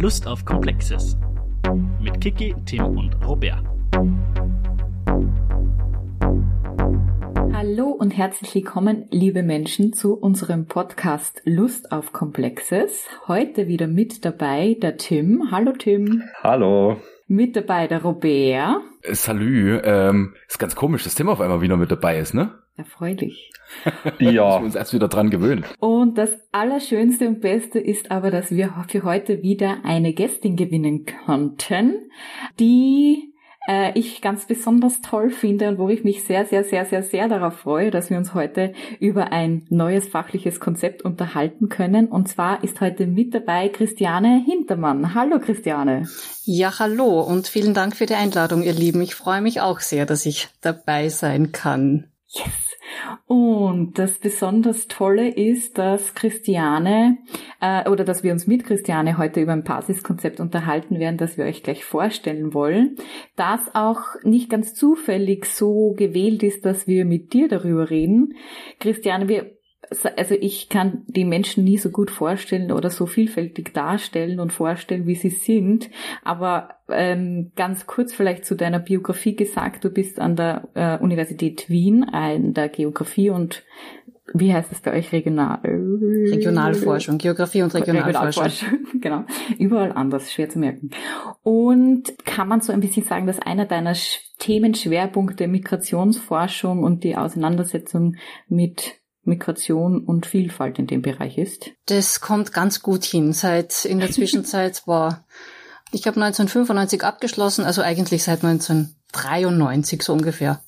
Lust auf Komplexes mit Kiki, Tim und Robert. Hallo und herzlich willkommen, liebe Menschen, zu unserem Podcast Lust auf Komplexes. Heute wieder mit dabei der Tim. Hallo Tim. Hallo. Mit dabei der Robert. Salü. Ähm, ist ganz komisch, dass Tim auf einmal wieder mit dabei ist, ne? Erfreulich. ja. wir uns erst wieder dran gewöhnen. Und das Allerschönste und Beste ist aber, dass wir für heute wieder eine Gästin gewinnen konnten, die äh, ich ganz besonders toll finde und wo ich mich sehr, sehr, sehr, sehr, sehr darauf freue, dass wir uns heute über ein neues fachliches Konzept unterhalten können. Und zwar ist heute mit dabei Christiane Hintermann. Hallo Christiane. Ja, hallo und vielen Dank für die Einladung, ihr Lieben. Ich freue mich auch sehr, dass ich dabei sein kann. Yes. Und das besonders Tolle ist, dass Christiane äh, oder dass wir uns mit Christiane heute über ein Basiskonzept unterhalten werden, das wir euch gleich vorstellen wollen, das auch nicht ganz zufällig so gewählt ist, dass wir mit dir darüber reden. Christiane, wir also ich kann die Menschen nie so gut vorstellen oder so vielfältig darstellen und vorstellen, wie sie sind. Aber ähm, ganz kurz vielleicht zu deiner Biografie gesagt, du bist an der äh, Universität Wien in der Geografie und wie heißt das bei euch regional? Regionalforschung, Geografie und Regionalforschung. Regionalforschung. genau. Überall anders, schwer zu merken. Und kann man so ein bisschen sagen, dass einer deiner Themenschwerpunkte Migrationsforschung und die Auseinandersetzung mit Migration und Vielfalt in dem Bereich ist? Das kommt ganz gut hin. Seit in der Zwischenzeit war ich habe 1995 abgeschlossen, also eigentlich seit 1993 so ungefähr.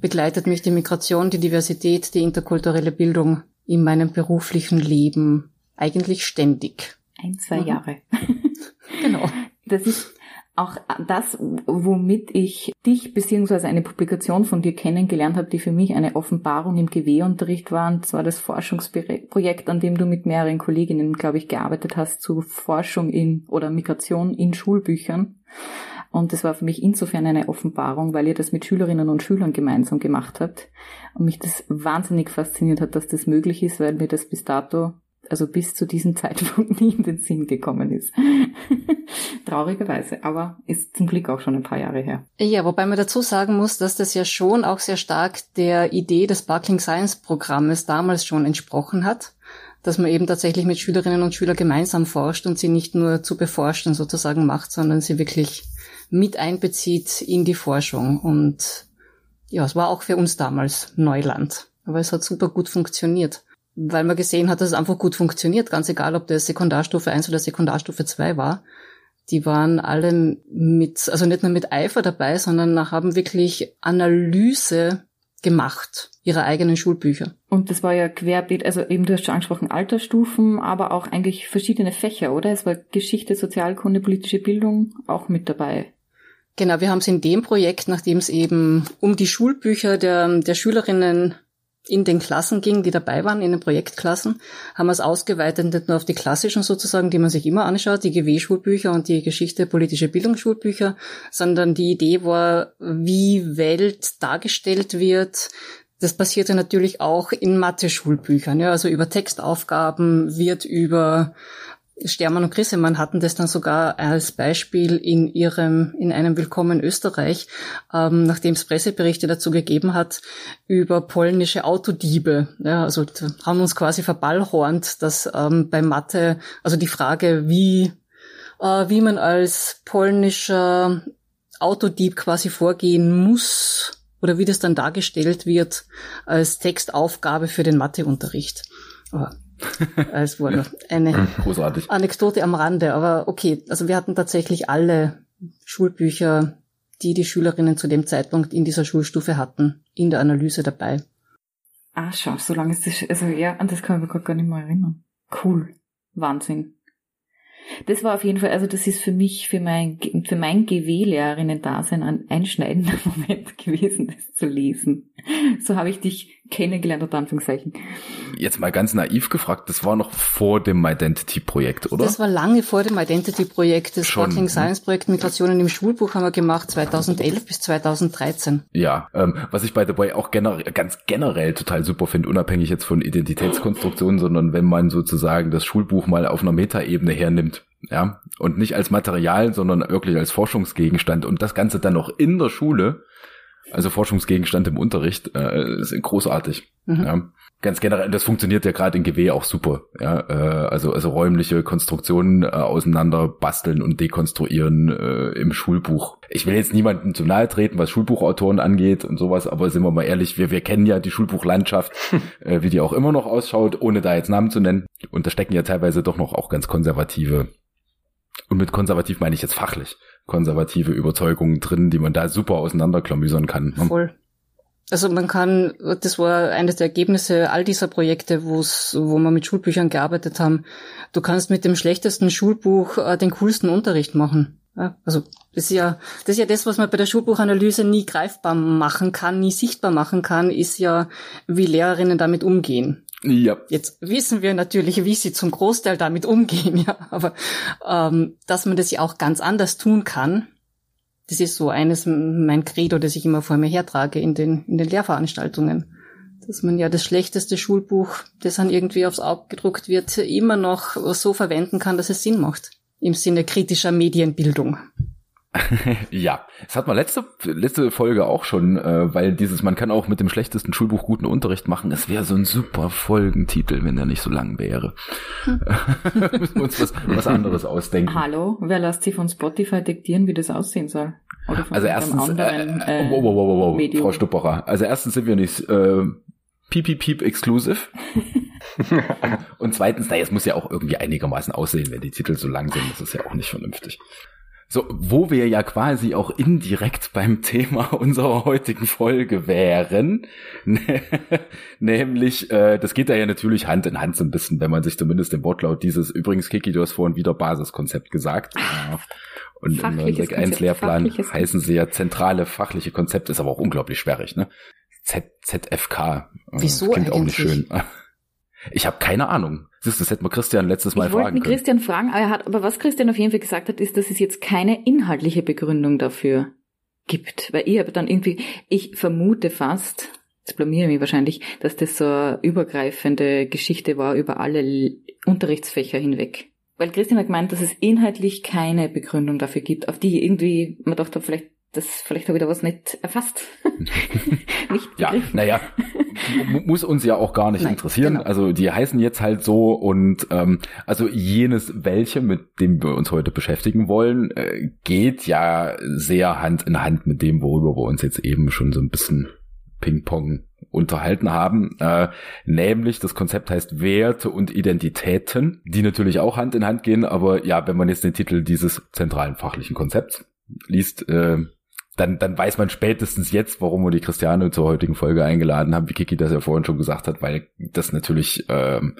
Begleitet mich die Migration, die Diversität, die interkulturelle Bildung in meinem beruflichen Leben eigentlich ständig. Ein, zwei mhm. Jahre. genau. Das ist auch das, womit ich dich beziehungsweise eine Publikation von dir kennengelernt habe, die für mich eine Offenbarung im GW-Unterricht war. Und zwar das Forschungsprojekt, an dem du mit mehreren Kolleginnen, glaube ich, gearbeitet hast zu Forschung in oder Migration in Schulbüchern. Und das war für mich insofern eine Offenbarung, weil ihr das mit Schülerinnen und Schülern gemeinsam gemacht habt. Und mich das wahnsinnig fasziniert hat, dass das möglich ist, weil mir das bis dato also bis zu diesem Zeitpunkt nie in den Sinn gekommen ist. Traurigerweise, aber ist zum Glück auch schon ein paar Jahre her. Ja, wobei man dazu sagen muss, dass das ja schon auch sehr stark der Idee des Sparkling Science Programmes damals schon entsprochen hat, dass man eben tatsächlich mit Schülerinnen und Schülern gemeinsam forscht und sie nicht nur zu beforschen sozusagen macht, sondern sie wirklich mit einbezieht in die Forschung. Und ja, es war auch für uns damals Neuland. Aber es hat super gut funktioniert weil man gesehen hat, dass es einfach gut funktioniert, ganz egal, ob das Sekundarstufe 1 oder Sekundarstufe 2 war. Die waren alle mit, also nicht nur mit Eifer dabei, sondern haben wirklich Analyse gemacht ihrer eigenen Schulbücher. Und das war ja querbeet, also eben du hast schon angesprochen, Altersstufen, aber auch eigentlich verschiedene Fächer, oder? Es war Geschichte, Sozialkunde, politische Bildung auch mit dabei. Genau, wir haben es in dem Projekt, nachdem es eben um die Schulbücher der, der Schülerinnen in den Klassen ging, die dabei waren, in den Projektklassen, haben wir es ausgeweitet nicht nur auf die klassischen sozusagen, die man sich immer anschaut, die GW-Schulbücher und die Geschichte politische Bildungsschulbücher, sondern die Idee war, wie Welt dargestellt wird. Das passierte natürlich auch in Mathe-Schulbüchern, ja, also über Textaufgaben wird über Stermann und Grissemann hatten das dann sogar als Beispiel in ihrem, in einem Willkommen Österreich, ähm, nachdem es Presseberichte dazu gegeben hat, über polnische Autodiebe. Ja, also haben uns quasi verballhornt, dass ähm, bei Mathe, also die Frage, wie, äh, wie man als polnischer Autodieb quasi vorgehen muss, oder wie das dann dargestellt wird als Textaufgabe für den Matheunterricht. Aber es war eine Großartig. Anekdote am Rande, aber okay. Also wir hatten tatsächlich alle Schulbücher, die die Schülerinnen zu dem Zeitpunkt in dieser Schulstufe hatten, in der Analyse dabei. Ah, schau, so lange ist das, also ja, an das kann ich mich gar nicht mehr erinnern. Cool. Wahnsinn. Das war auf jeden Fall, also das ist für mich, für mein, für mein GW-Lehrerinnen-Dasein ein einschneidender Moment gewesen, das zu lesen. So habe ich dich kennengelernt, unter Anführungszeichen. Jetzt mal ganz naiv gefragt, das war noch vor dem Identity-Projekt, oder? Das war lange vor dem Identity-Projekt. Das Fucking ne? Science-Projekt Migrationen im Schulbuch haben wir gemacht 2011 bis 2013. Ja, ähm, was ich by the way auch generell, ganz generell total super finde, unabhängig jetzt von Identitätskonstruktionen, sondern wenn man sozusagen das Schulbuch mal auf einer Metaebene hernimmt, ja, und nicht als Material, sondern wirklich als Forschungsgegenstand und das Ganze dann noch in der Schule, also Forschungsgegenstand im Unterricht, äh, ist großartig. Mhm. Ja. Ganz generell, das funktioniert ja gerade in GW auch super. Ja, äh, also also räumliche Konstruktionen äh, auseinander basteln und dekonstruieren äh, im Schulbuch. Ich will jetzt niemandem zu nahe treten, was Schulbuchautoren angeht und sowas, aber sind wir mal ehrlich, wir wir kennen ja die Schulbuchlandschaft, äh, wie die auch immer noch ausschaut, ohne da jetzt Namen zu nennen. Und da stecken ja teilweise doch noch auch ganz konservative und mit konservativ meine ich jetzt fachlich konservative Überzeugungen drin, die man da super auseinanderklamüsern kann. Voll. Also man kann, das war eines der Ergebnisse all dieser Projekte, wo wir mit Schulbüchern gearbeitet haben. Du kannst mit dem schlechtesten Schulbuch äh, den coolsten Unterricht machen. Ja, also das ist ja, das ist ja das, was man bei der Schulbuchanalyse nie greifbar machen kann, nie sichtbar machen kann, ist ja, wie Lehrerinnen damit umgehen. Ja, Jetzt wissen wir natürlich, wie sie zum Großteil damit umgehen, ja, aber ähm, dass man das ja auch ganz anders tun kann, das ist so eines mein Credo, das ich immer vor mir hertrage in den, in den Lehrveranstaltungen. Dass man ja das schlechteste Schulbuch, das dann irgendwie aufs Auge gedruckt wird, immer noch so verwenden kann, dass es Sinn macht. Im Sinne kritischer Medienbildung. Ja, das hat man letzte, letzte Folge auch schon, äh, weil dieses, man kann auch mit dem schlechtesten Schulbuch guten Unterricht machen, es wäre so ein super Folgentitel, wenn der nicht so lang wäre. Müssen wir uns was, was anderes ausdenken. Hallo, wer lässt sich von Spotify diktieren, wie das aussehen soll? Oder von Also erstens, anderen, äh, äh, wow, wow, wow, wow, wow, Medium. Frau Stupperer. Also erstens sind wir nicht äh, piep, piep, piep exclusive. Und zweitens, naja, es muss ja auch irgendwie einigermaßen aussehen, wenn die Titel so lang sind. Das ist ja auch nicht vernünftig. So, wo wir ja quasi auch indirekt beim Thema unserer heutigen Folge wären, nämlich, äh, das geht da ja natürlich Hand in Hand so ein bisschen, wenn man sich zumindest im Wortlaut dieses, übrigens Kiki, du hast vorhin wieder Basiskonzept gesagt. Ja. Und im Fachliches 961 Konzept, Lehrplan fachliches heißen sie ja zentrale fachliche Konzepte, ist aber auch unglaublich sperrig, ne? Z ZFK. äh, Wieso Klingt auch nicht eigentlich? schön. Ich habe keine Ahnung. Siehst das hätte man Christian letztes Mal ich wollte fragen mit können. Christian fragen, aber, er hat, aber was Christian auf jeden Fall gesagt hat, ist, dass es jetzt keine inhaltliche Begründung dafür gibt. Weil ich habe dann irgendwie, ich vermute fast, jetzt blamiere ich mich wahrscheinlich, dass das so eine übergreifende Geschichte war über alle Unterrichtsfächer hinweg. Weil Christian hat gemeint, dass es inhaltlich keine Begründung dafür gibt, auf die irgendwie, man dachte, vielleicht, das, vielleicht habe ich da was nicht erfasst. nicht Ja, naja, mu- muss uns ja auch gar nicht Nein, interessieren. genau. Also die heißen jetzt halt so und ähm, also jenes welche, mit dem wir uns heute beschäftigen wollen, äh, geht ja sehr Hand in Hand mit dem, worüber wir uns jetzt eben schon so ein bisschen Ping-Pong unterhalten haben. Äh, nämlich das Konzept heißt Werte und Identitäten, die natürlich auch Hand in Hand gehen, aber ja, wenn man jetzt den Titel dieses zentralen fachlichen Konzepts liest, äh, dann, dann weiß man spätestens jetzt, warum wir die Christiane zur heutigen Folge eingeladen haben, wie Kiki das ja vorhin schon gesagt hat, weil das natürlich ähm,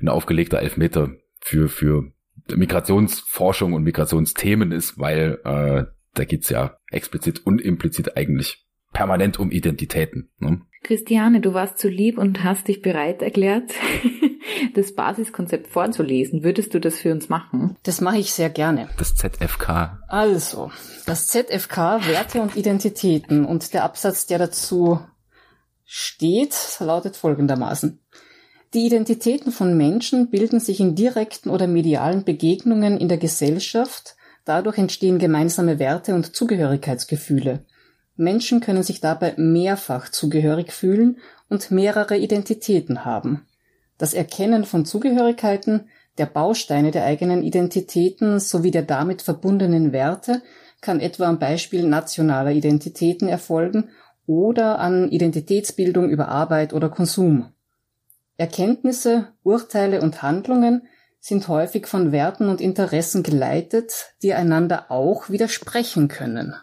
ein aufgelegter Elfmeter für, für Migrationsforschung und Migrationsthemen ist, weil äh, da geht's ja explizit und implizit eigentlich permanent um Identitäten. Ne? Christiane, du warst so lieb und hast dich bereit erklärt, das Basiskonzept vorzulesen. Würdest du das für uns machen? Das mache ich sehr gerne. Das ZFK. Also, das ZFK Werte und Identitäten und der Absatz, der dazu steht, lautet folgendermaßen. Die Identitäten von Menschen bilden sich in direkten oder medialen Begegnungen in der Gesellschaft, dadurch entstehen gemeinsame Werte und Zugehörigkeitsgefühle. Menschen können sich dabei mehrfach zugehörig fühlen und mehrere Identitäten haben. Das Erkennen von Zugehörigkeiten, der Bausteine der eigenen Identitäten sowie der damit verbundenen Werte kann etwa am Beispiel nationaler Identitäten erfolgen oder an Identitätsbildung über Arbeit oder Konsum. Erkenntnisse, Urteile und Handlungen sind häufig von Werten und Interessen geleitet, die einander auch widersprechen können.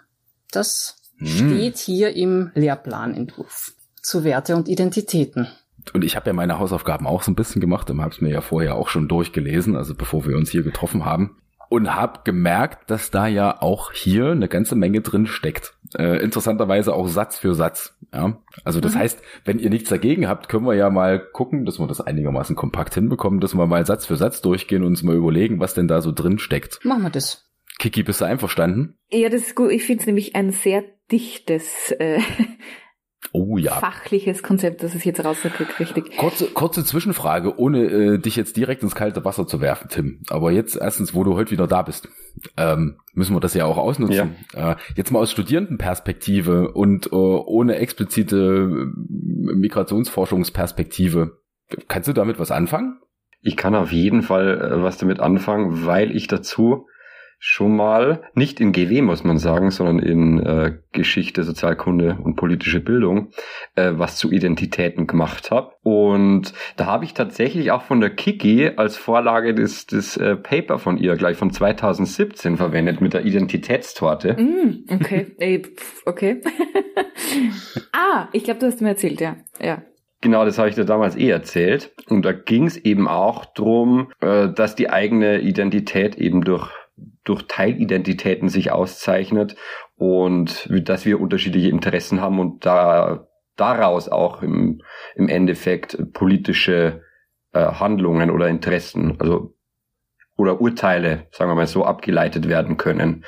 Das Hm. steht hier im Lehrplanentwurf zu Werte und Identitäten. Und ich habe ja meine Hausaufgaben auch so ein bisschen gemacht und habe es mir ja vorher auch schon durchgelesen, also bevor wir uns hier getroffen haben. Und habe gemerkt, dass da ja auch hier eine ganze Menge drin steckt. Äh, interessanterweise auch Satz für Satz. Ja? Also das Mhm. heißt, wenn ihr nichts dagegen habt, können wir ja mal gucken, dass wir das einigermaßen kompakt hinbekommen, dass wir mal Satz für Satz durchgehen und uns mal überlegen, was denn da so drin steckt. Machen wir das. Kiki, bist du einverstanden? Ja, das ist gut. Ich finde es nämlich ein sehr dichtes, äh, Oh ja. fachliches Konzept, das es jetzt rausgekriegt, richtig. Kurze, kurze Zwischenfrage, ohne äh, dich jetzt direkt ins kalte Wasser zu werfen, Tim. Aber jetzt erstens, wo du heute wieder da bist, ähm, müssen wir das ja auch ausnutzen. Äh, jetzt mal aus Studierendenperspektive und äh, ohne explizite äh, Migrationsforschungsperspektive. Kannst du damit was anfangen? Ich kann auf jeden Fall äh, was damit anfangen, weil ich dazu schon mal, nicht in GW muss man sagen, sondern in äh, Geschichte, Sozialkunde und politische Bildung, äh, was zu Identitäten gemacht habe. Und da habe ich tatsächlich auch von der Kiki als Vorlage das, das äh, Paper von ihr gleich von 2017 verwendet mit der Identitätstorte. Mm, okay, Ey, pf, okay. ah, ich glaube, du hast mir erzählt, ja. Ja. Genau, das habe ich dir damals eh erzählt. Und da ging es eben auch drum, äh, dass die eigene Identität eben durch, durch Teilidentitäten sich auszeichnet und dass wir unterschiedliche Interessen haben und da daraus auch im, im Endeffekt politische äh, Handlungen oder Interessen, also oder Urteile, sagen wir mal so, abgeleitet werden können.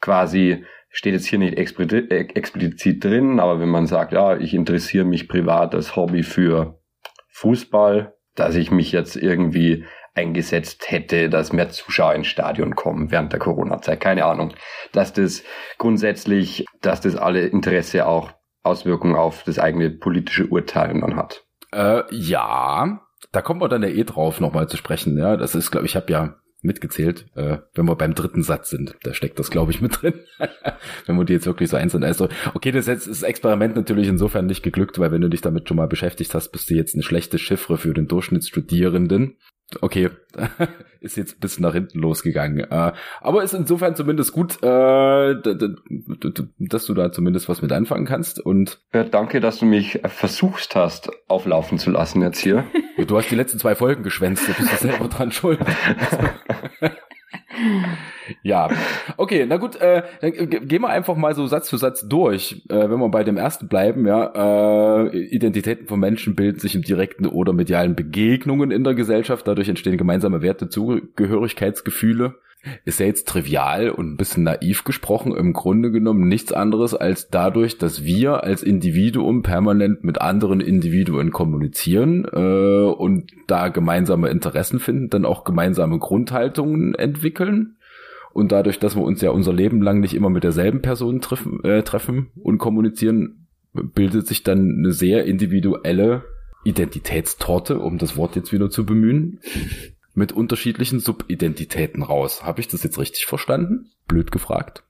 Quasi steht jetzt hier nicht äh, explizit drin, aber wenn man sagt, ja, ich interessiere mich privat als Hobby für Fußball, dass ich mich jetzt irgendwie eingesetzt hätte, dass mehr Zuschauer ins Stadion kommen während der Corona-Zeit. Keine Ahnung. Dass das grundsätzlich, dass das alle Interesse auch Auswirkungen auf das eigene politische Urteilen dann hat. Äh, ja, da kommen wir dann ja eh drauf nochmal zu sprechen. Ja, das ist, glaube ich, habe ja mitgezählt, äh, wenn wir beim dritten Satz sind. Da steckt das, glaube ich, mit drin. wenn wir die jetzt wirklich so einzeln. Also, okay, das ist das Experiment natürlich insofern nicht geglückt, weil wenn du dich damit schon mal beschäftigt hast, bist du jetzt eine schlechte Chiffre für den Durchschnittsstudierenden. Okay, ist jetzt ein bisschen nach hinten losgegangen. Äh, aber ist insofern zumindest gut, äh, dass du da zumindest was mit anfangen kannst. Und Ja, danke, dass du mich versuchst hast, auflaufen zu lassen jetzt hier. du hast die letzten zwei Folgen geschwänzt, du bist selber dran schuld. ja, okay, na gut, äh, dann ge- gehen wir einfach mal so Satz für Satz durch. Äh, wenn wir bei dem ersten bleiben, ja, äh, Identitäten von Menschen bilden sich in direkten oder medialen Begegnungen in der Gesellschaft, dadurch entstehen gemeinsame Werte, Zugehörigkeitsgefühle. Ist ja jetzt trivial und ein bisschen naiv gesprochen, im Grunde genommen nichts anderes als dadurch, dass wir als Individuum permanent mit anderen Individuen kommunizieren äh, und da gemeinsame Interessen finden, dann auch gemeinsame Grundhaltungen entwickeln. Und dadurch, dass wir uns ja unser Leben lang nicht immer mit derselben Person treffen, äh, treffen und kommunizieren, bildet sich dann eine sehr individuelle Identitätstorte, um das Wort jetzt wieder zu bemühen, mit unterschiedlichen Subidentitäten raus. Habe ich das jetzt richtig verstanden? Blöd gefragt.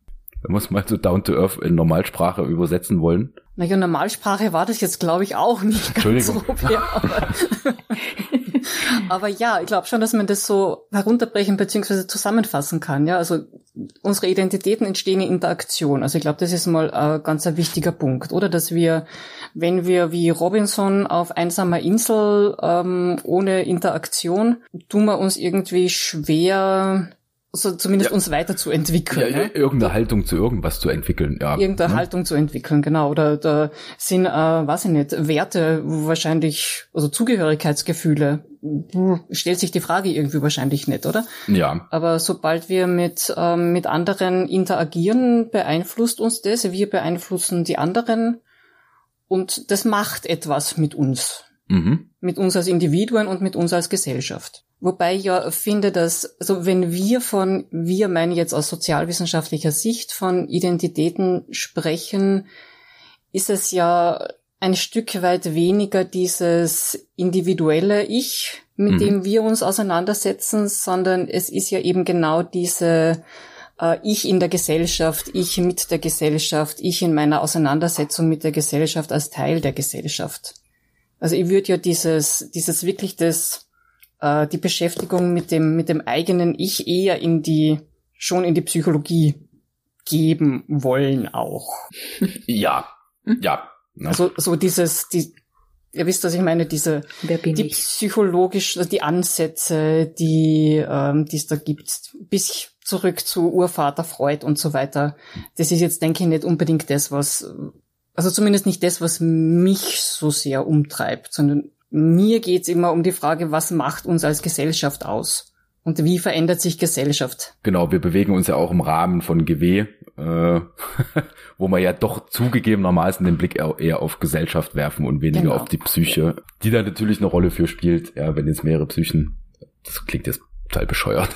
Wenn wir es mal so down to earth in Normalsprache übersetzen wollen. Naja, Normalsprache war das jetzt, glaube ich, auch nicht ganz Entschuldigung. so. Ja, aber, ja, ich glaube schon, dass man das so herunterbrechen bzw. zusammenfassen kann. Ja, also unsere Identitäten entstehen in Interaktion. Also ich glaube, das ist mal ein ganz ein wichtiger Punkt, oder? Dass wir, wenn wir wie Robinson auf einsamer Insel ähm, ohne Interaktion, tun wir uns irgendwie schwer, so zumindest Ja. uns weiterzuentwickeln. Ja, irgendeine Haltung zu irgendwas zu entwickeln, ja. irgendeine Ne? Haltung zu entwickeln, genau. Oder da sind, äh, weiß ich nicht, Werte wahrscheinlich, also Zugehörigkeitsgefühle, hm, stellt sich die Frage irgendwie wahrscheinlich nicht, oder? Ja, Aber sobald wir mit, ähm, mit anderen interagieren, beeinflusst uns das, wir beeinflussen die anderen und das macht etwas mit uns mhm. mit uns als Individuen und mit uns als Gesellschaft. Wobei ich ja finde, dass, also wenn wir von, wir meinen jetzt aus sozialwissenschaftlicher Sicht von Identitäten sprechen, ist es ja ein Stück weit weniger dieses individuelle Ich, mit Mhm. dem wir uns auseinandersetzen, sondern es ist ja eben genau diese äh, Ich in der Gesellschaft, ich mit der Gesellschaft, ich in meiner Auseinandersetzung mit der Gesellschaft als Teil der Gesellschaft. Also ich würde ja dieses, dieses wirklich das, äh, die Beschäftigung mit dem, mit dem eigenen Ich eher in die, schon in die Psychologie geben wollen auch. ja, ja. Ne? Also so dieses, die, ihr wisst, was ich meine, diese Wer bin die ich? psychologisch, die Ansätze, die ähm, die es da gibt, bis zurück zu Urvater Freud und so weiter. Das ist jetzt, denke ich, nicht unbedingt das, was, also zumindest nicht das, was mich so sehr umtreibt, sondern mir geht's immer um die Frage, was macht uns als Gesellschaft aus? Und wie verändert sich Gesellschaft? Genau, wir bewegen uns ja auch im Rahmen von GW, äh, wo wir ja doch zugegebenermaßen den Blick eher auf Gesellschaft werfen und weniger Genau. auf die Psyche, die da natürlich eine Rolle für spielt, ja, wenn jetzt mehrere Psychen, das klingt jetzt total bescheuert,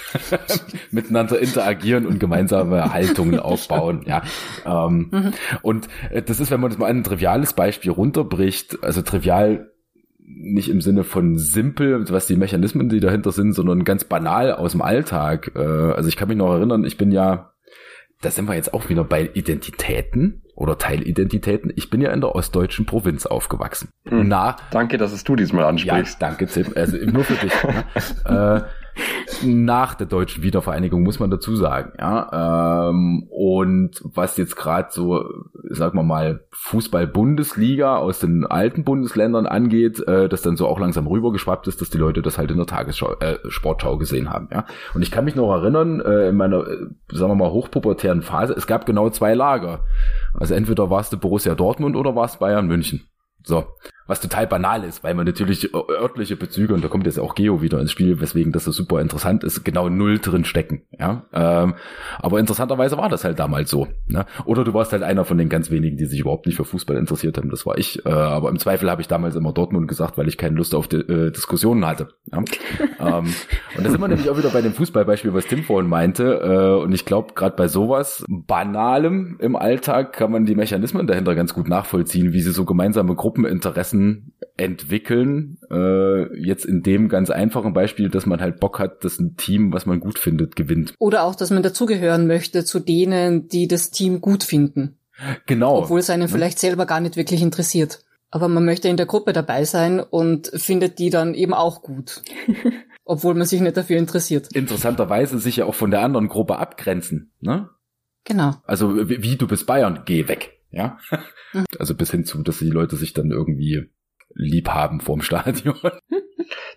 miteinander interagieren und gemeinsame Haltungen aufbauen, ja. Ähm, Und äh, das ist, wenn man das mal ein triviales Beispiel runterbricht, also trivial nicht im Sinne von simpel, was die Mechanismen, die dahinter sind, sondern ganz banal aus dem Alltag. Äh, Also ich kann mich noch erinnern, ich bin ja, da sind wir jetzt auch wieder bei Identitäten oder Teilidentitäten. Ich bin ja in der ostdeutschen Provinz aufgewachsen. Hm. Na, Danke, dass es du diesmal ja, ansprichst. danke, Tim. Also nur für dich. ne? äh, nach der deutschen Wiedervereinigung muss man dazu sagen, ja. Ähm, und was jetzt gerade so, sagen wir mal, Fußball-Bundesliga aus den alten Bundesländern angeht, äh, das dann so auch langsam rübergeschwappt ist, dass die Leute das halt in der Tagesschau, äh, gesehen haben, ja. Und ich kann mich noch erinnern, äh, in meiner, äh, sagen wir mal, hochpubertären Phase, es gab genau zwei Lager. Also entweder warst du Borussia Dortmund oder warst Bayern München. So. Was total banal ist, weil man natürlich örtliche Bezüge, und da kommt jetzt auch Geo wieder ins Spiel, weswegen das so super interessant ist, genau null drin stecken. Ja? Ähm, aber interessanterweise war das halt damals so. Ne? Oder du warst halt einer von den ganz wenigen, die sich überhaupt nicht für Fußball interessiert haben. Das war ich. Äh, aber im Zweifel habe ich damals immer Dortmund gesagt, weil ich keine Lust auf die, äh, Diskussionen hatte. Ja? ähm, und da sind wir nämlich auch wieder bei dem Fußballbeispiel, was Tim vorhin meinte. Äh, und ich glaube, gerade bei sowas Banalem im Alltag kann man die Mechanismen dahinter ganz gut nachvollziehen, wie sie so gemeinsame Gruppeninteressen entwickeln. Äh, jetzt in dem ganz einfachen Beispiel, dass man halt Bock hat, dass ein Team, was man gut findet, gewinnt. Oder auch, dass man dazugehören möchte zu denen, die das Team gut finden, Genau. obwohl es einen vielleicht selber gar nicht wirklich interessiert. Aber man möchte in der Gruppe dabei sein und findet die dann eben auch gut, obwohl man sich nicht dafür interessiert. Interessanterweise sich ja auch von der anderen Gruppe abgrenzen. Ne? Genau. Also wie, wie du bist Bayern, geh weg. Ja. Also bis hin zu, dass die Leute sich dann irgendwie lieb haben vorm Stadion.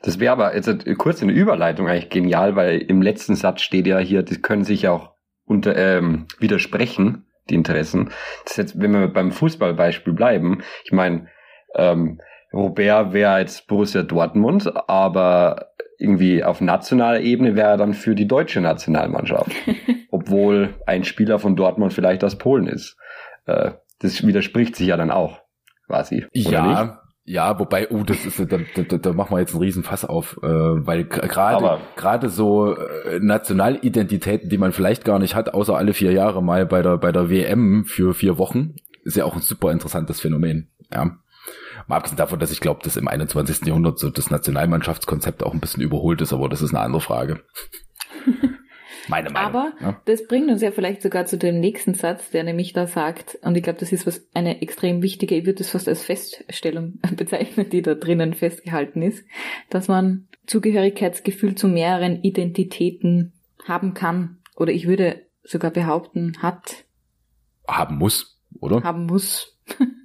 Das wäre aber jetzt äh, kurz in der Überleitung eigentlich genial, weil im letzten Satz steht ja hier, die können sich ja auch unter, ähm, widersprechen, die Interessen. Das ist jetzt, wenn wir beim Fußballbeispiel bleiben, ich meine, ähm, Robert wäre jetzt Borussia Dortmund, aber irgendwie auf nationaler Ebene wäre er dann für die deutsche Nationalmannschaft. Obwohl ein Spieler von Dortmund vielleicht aus Polen ist. Äh, das widerspricht sich ja dann auch, quasi. Oder nicht? Ja, ja, wobei, oh, das ist, da, da, da machen wir jetzt einen riesen Fass auf, äh, weil gerade gerade so äh, Nationalidentitäten, die man vielleicht gar nicht hat, außer alle vier Jahre mal bei der bei der WM für vier Wochen, ist ja auch ein super interessantes Phänomen. Ja. Mal abgesehen davon, dass ich glaube, dass im 21. Jahrhundert so das Nationalmannschaftskonzept auch ein bisschen überholt ist, aber das ist eine andere Frage. Meine Meinung. Aber ja. das bringt uns ja vielleicht sogar zu dem nächsten Satz, der nämlich da sagt, und ich glaube, das ist was eine extrem wichtige, ich würde es fast als Feststellung bezeichnen, die da drinnen festgehalten ist, dass man Zugehörigkeitsgefühl zu mehreren Identitäten haben kann. Oder ich würde sogar behaupten, hat, haben muss, oder? haben muss. Mhm.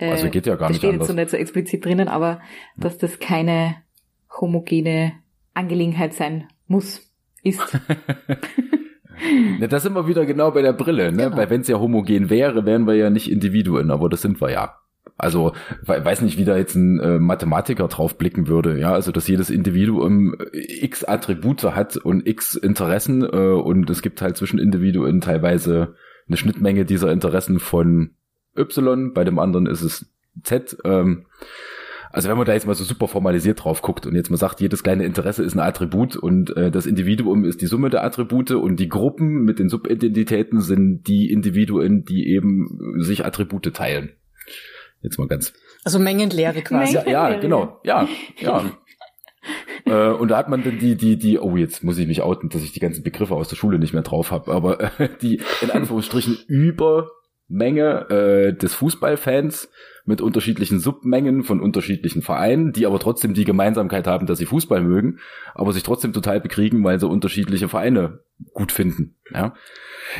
Äh, Also geht ja gar das nicht steht anders. jetzt so nicht so explizit drinnen, aber dass das keine homogene Angelegenheit sein muss, ist. Ja, da sind wir wieder genau bei der Brille, ne? Genau. Weil wenn es ja homogen wäre, wären wir ja nicht Individuen, aber das sind wir ja. Also we- weiß nicht, wie da jetzt ein äh, Mathematiker drauf blicken würde, ja, also dass jedes Individuum äh, x Attribute hat und x Interessen äh, und es gibt halt zwischen Individuen teilweise eine Schnittmenge dieser Interessen von Y, bei dem anderen ist es Z. Ähm, also wenn man da jetzt mal so super formalisiert drauf guckt und jetzt mal sagt, jedes kleine Interesse ist ein Attribut und äh, das Individuum ist die Summe der Attribute und die Gruppen mit den Subidentitäten sind die Individuen, die eben sich Attribute teilen. Jetzt mal ganz. Also Mengenlehre quasi. Ja, ja genau. Ja, ja. äh, und da hat man dann die, die, die, oh, jetzt muss ich mich outen, dass ich die ganzen Begriffe aus der Schule nicht mehr drauf habe, aber äh, die in Anführungsstrichen über Menge äh, des Fußballfans mit unterschiedlichen Submengen von unterschiedlichen Vereinen, die aber trotzdem die Gemeinsamkeit haben, dass sie Fußball mögen, aber sich trotzdem total bekriegen, weil sie unterschiedliche Vereine gut finden. Ja,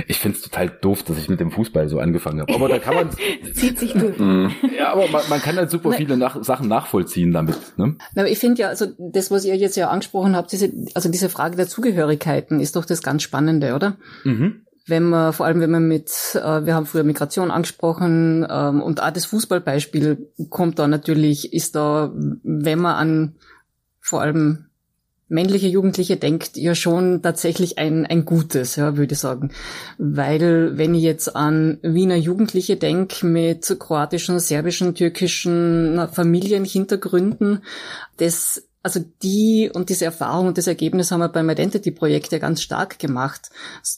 ich find's total doof, dass ich mit dem Fußball so angefangen habe. Aber da kann man zieht sich durch. Mhm. ja, aber man, man kann halt super viele nach, Sachen nachvollziehen damit. Ne? Aber ich finde ja, also das, was ihr jetzt ja angesprochen habt, diese, also diese Frage der Zugehörigkeiten ist doch das ganz Spannende, oder? Mhm wenn man, vor allem wenn man mit, äh, wir haben früher Migration angesprochen, ähm, und auch das Fußballbeispiel kommt da natürlich, ist da, wenn man an vor allem männliche Jugendliche denkt, ja schon tatsächlich ein, ein gutes, ja, würde ich sagen. Weil, wenn ich jetzt an Wiener Jugendliche denke mit kroatischen, serbischen, türkischen Familienhintergründen, das also die und diese Erfahrung und das Ergebnis haben wir beim Identity-Projekt ja ganz stark gemacht.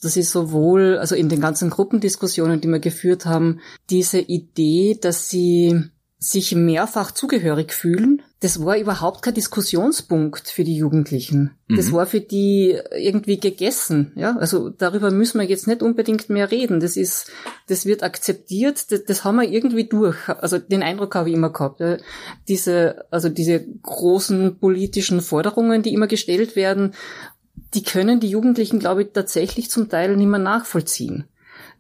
Das ist sowohl, also in den ganzen Gruppendiskussionen, die wir geführt haben, diese Idee, dass sie sich mehrfach zugehörig fühlen, das war überhaupt kein Diskussionspunkt für die Jugendlichen. Mhm. Das war für die irgendwie gegessen. Ja, also darüber müssen wir jetzt nicht unbedingt mehr reden. Das ist, das wird akzeptiert. Das, das haben wir irgendwie durch. Also den Eindruck habe ich immer gehabt. Ja. Diese, also diese großen politischen Forderungen, die immer gestellt werden, die können die Jugendlichen, glaube ich, tatsächlich zum Teil nicht mehr nachvollziehen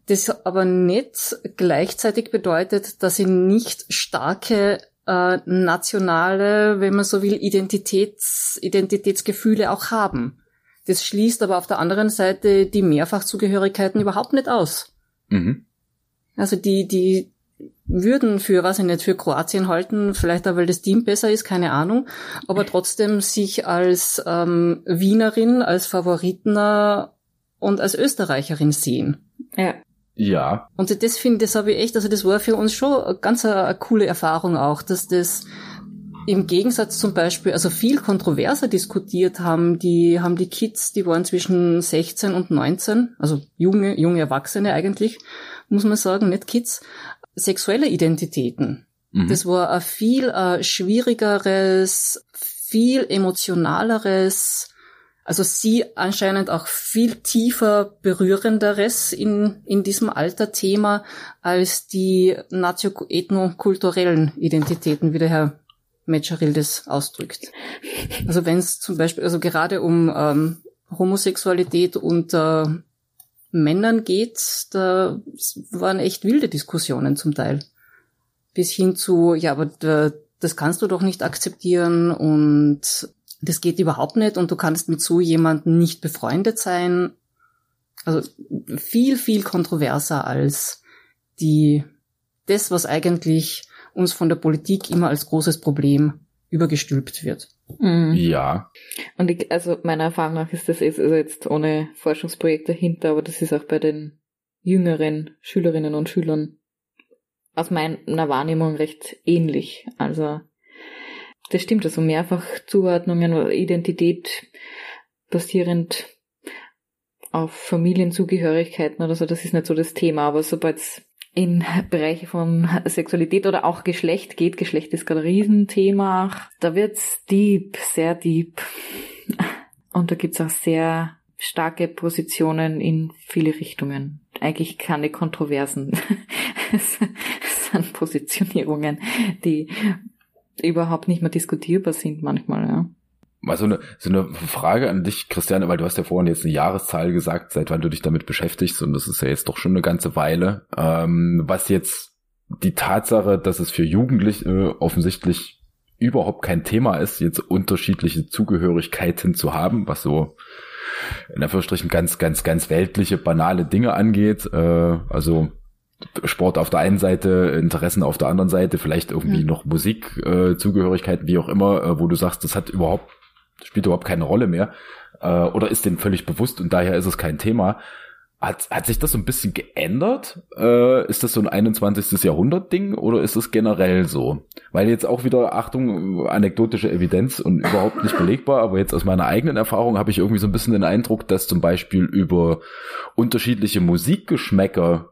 das aber nicht gleichzeitig bedeutet, dass sie nicht starke äh, nationale, wenn man so will, Identitäts, Identitätsgefühle auch haben. Das schließt aber auf der anderen Seite die Mehrfachzugehörigkeiten überhaupt nicht aus. Mhm. Also die, die würden für, was ich nicht, für Kroatien halten, vielleicht auch, weil das Team besser ist, keine Ahnung, aber trotzdem sich als ähm, Wienerin, als Favoritner und als Österreicherin sehen. Ja. Ja. Und das finde, das habe ich echt, also das war für uns schon eine ganz eine, eine coole Erfahrung auch, dass das im Gegensatz zum Beispiel, also viel kontroverser diskutiert haben, die haben die Kids, die waren zwischen 16 und 19, also junge, junge Erwachsene eigentlich, muss man sagen, nicht Kids, sexuelle Identitäten. Mhm. Das war ein viel ein schwierigeres, viel emotionaleres, also sie anscheinend auch viel tiefer berührenderes in, in diesem Alter-Thema als die nazio-ethnokulturellen Identitäten, wie der Herr Metscheril das ausdrückt. Also wenn es zum Beispiel, also gerade um ähm, Homosexualität unter Männern geht, da waren echt wilde Diskussionen zum Teil. Bis hin zu, ja, aber das kannst du doch nicht akzeptieren und das geht überhaupt nicht und du kannst mit so jemandem nicht befreundet sein. Also viel, viel kontroverser als die, das, was eigentlich uns von der Politik immer als großes Problem übergestülpt wird. Mhm. Ja. Und ich, also meiner Erfahrung nach ist das jetzt, also jetzt ohne Forschungsprojekt dahinter, aber das ist auch bei den jüngeren Schülerinnen und Schülern aus meiner Wahrnehmung recht ähnlich. Also das stimmt, also mehrfach Zuordnungen, Identität basierend auf Familienzugehörigkeiten oder so, das ist nicht so das Thema, aber sobald es in Bereiche von Sexualität oder auch Geschlecht geht, Geschlecht ist gerade ein Riesenthema, da wird's deep, sehr deep. Und da gibt's auch sehr starke Positionen in viele Richtungen. Eigentlich keine Kontroversen. es sind Positionierungen, die überhaupt nicht mehr diskutierbar sind manchmal, ja. Mal so eine, so eine Frage an dich, Christiane, weil du hast ja vorhin jetzt eine Jahreszahl gesagt, seit wann du dich damit beschäftigst und das ist ja jetzt doch schon eine ganze Weile. Ähm, was jetzt die Tatsache, dass es für Jugendliche offensichtlich überhaupt kein Thema ist, jetzt unterschiedliche Zugehörigkeiten zu haben, was so in Anführungsstrichen ganz, ganz, ganz weltliche, banale Dinge angeht. Äh, also Sport auf der einen Seite, Interessen auf der anderen Seite, vielleicht irgendwie ja. noch Musik, äh, Zugehörigkeiten, wie auch immer, äh, wo du sagst, das hat überhaupt, spielt überhaupt keine Rolle mehr, äh, oder ist denen völlig bewusst und daher ist es kein Thema. Hat, hat sich das so ein bisschen geändert? Äh, ist das so ein 21. Jahrhundert-Ding oder ist es generell so? Weil jetzt auch wieder, Achtung, anekdotische Evidenz und überhaupt nicht belegbar, aber jetzt aus meiner eigenen Erfahrung habe ich irgendwie so ein bisschen den Eindruck, dass zum Beispiel über unterschiedliche Musikgeschmäcker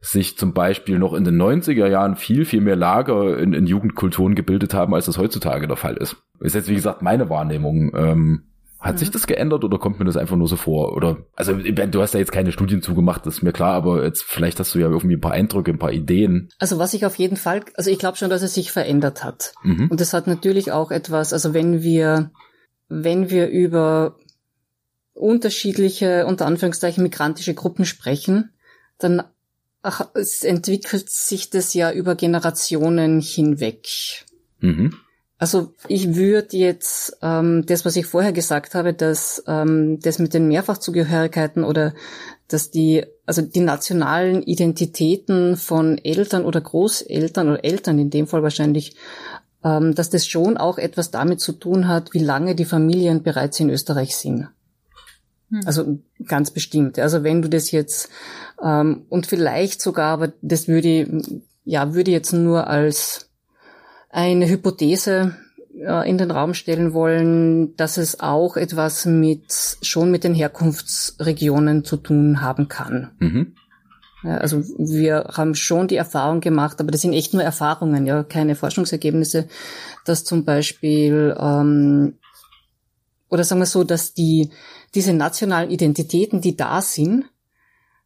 sich zum Beispiel noch in den 90er Jahren viel, viel mehr Lager in, in Jugendkulturen gebildet haben, als das heutzutage der Fall ist. Ist jetzt, wie gesagt, meine Wahrnehmung. Ähm, Hat mhm. sich das geändert oder kommt mir das einfach nur so vor? Oder also du hast ja jetzt keine Studien zugemacht, das ist mir klar, aber jetzt vielleicht hast du ja irgendwie ein paar Eindrücke, ein paar Ideen. Also was ich auf jeden Fall, also ich glaube schon, dass es sich verändert hat. Mhm. Und das hat natürlich auch etwas, also wenn wir, wenn wir über unterschiedliche, unter Anführungszeichen, migrantische Gruppen sprechen, dann ach, es entwickelt sich das ja über Generationen hinweg. Mhm. Also ich würde jetzt ähm, das, was ich vorher gesagt habe, dass ähm, das mit den Mehrfachzugehörigkeiten oder dass die, also die nationalen Identitäten von Eltern oder Großeltern oder Eltern in dem Fall wahrscheinlich, ähm, dass das schon auch etwas damit zu tun hat, wie lange die Familien bereits in Österreich sind. Hm. Also ganz bestimmt. Also wenn du das jetzt ähm, und vielleicht sogar, aber das würde ja würde jetzt nur als eine Hypothese äh, in den Raum stellen wollen, dass es auch etwas mit schon mit den Herkunftsregionen zu tun haben kann. Mhm. Ja, also wir haben schon die Erfahrung gemacht, aber das sind echt nur Erfahrungen, ja, keine Forschungsergebnisse, dass zum Beispiel ähm, oder sagen wir so, dass die diese nationalen Identitäten, die da sind,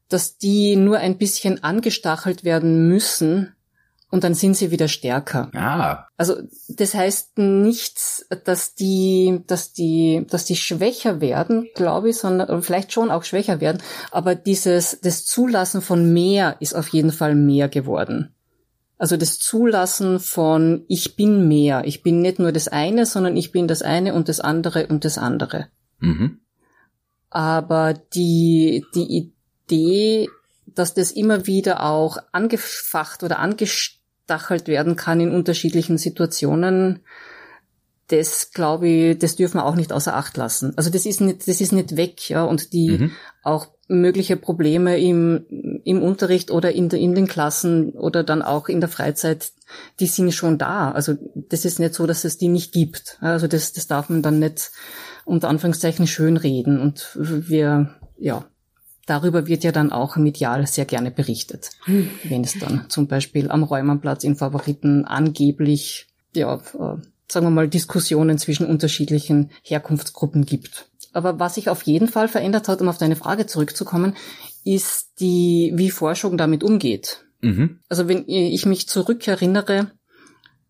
dass die nur ein bisschen angestachelt werden müssen, und dann sind sie wieder stärker. Ah. Also das heißt nicht, dass die, dass die, dass die schwächer werden, glaube ich, sondern vielleicht schon auch schwächer werden. Aber dieses das Zulassen von mehr ist auf jeden Fall mehr geworden. Also das Zulassen von ich bin mehr. Ich bin nicht nur das eine, sondern ich bin das eine und das andere und das andere. Mhm. Aber die die Idee dass das immer wieder auch angefacht oder angestellt aufgestachelt werden kann in unterschiedlichen Situationen, das glaube ich, das dürfen wir auch nicht außer Acht lassen. Also das ist nicht, das ist nicht weg, ja, und die mhm. auch mögliche Probleme im, im Unterricht oder in, in den Klassen oder dann auch in der Freizeit, die sind schon da. Also das ist nicht so, dass es die nicht gibt. Also das, das darf man dann nicht unter Anführungszeichen schönreden. Und wir, ja, darüber wird ja dann auch medial sehr gerne berichtet, wenn es dann zum Beispiel am Räumannplatz in Favoriten angeblich, ja, äh, sagen wir mal, Diskussionen zwischen unterschiedlichen Herkunftsgruppen gibt. Aber was sich auf jeden Fall verändert hat, um auf deine Frage zurückzukommen, ist die, wie Forschung damit umgeht. Mhm. Also wenn ich mich zurückerinnere,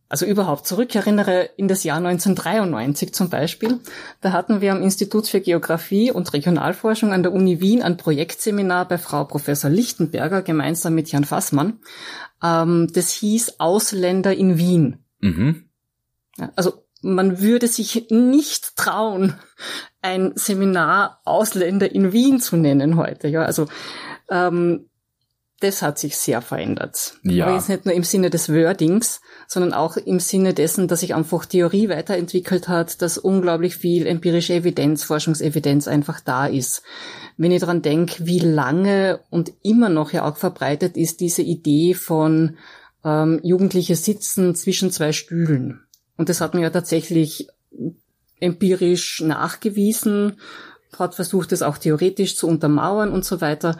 also überhaupt zurückerinnere in das Jahr 1993 zum Beispiel, da hatten wir am Institut für Geografie und Regionalforschung an der Uni Wien ein Projektseminar bei Frau Professor Lichtenberger gemeinsam mit Jan Fassmann. Ähm, das hieß Ausländer in Wien. Mhm. Also man würde sich nicht trauen, ein Seminar Ausländer in Wien zu nennen heute. Ja, also ähm, das hat sich sehr verändert. Ja. Aber jetzt nicht nur im Sinne des Wordings, sondern auch im Sinne dessen, dass sich einfach Theorie weiterentwickelt hat, dass unglaublich viel empirische Evidenz, Forschungsevidenz einfach da ist. Wenn ich dran denke, wie lange und immer noch ja auch verbreitet ist diese Idee von ähm, Jugendliche sitzen zwischen zwei Stühlen. Und das hat man ja tatsächlich empirisch nachgewiesen, hat versucht, es auch theoretisch zu untermauern und so weiter.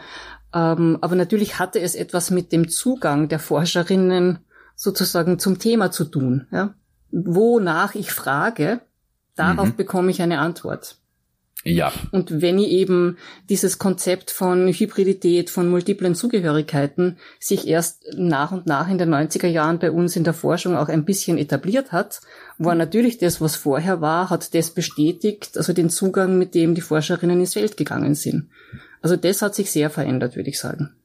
Ähm, aber natürlich hatte es etwas mit dem Zugang der Forscherinnen sozusagen zum Thema zu tun. Ja? Wonach ich frage, darauf mhm. bekomme ich eine Antwort. Ja. Und wenn ich eben dieses Konzept von Hybridität, von multiplen Zugehörigkeiten sich erst nach und nach in den 90er Jahren bei uns in der Forschung auch ein bisschen etabliert hat, war natürlich das, was vorher war, hat das bestätigt, also den Zugang, mit dem die Forscherinnen ins Feld gegangen sind. Also das hat sich sehr verändert, würde ich sagen.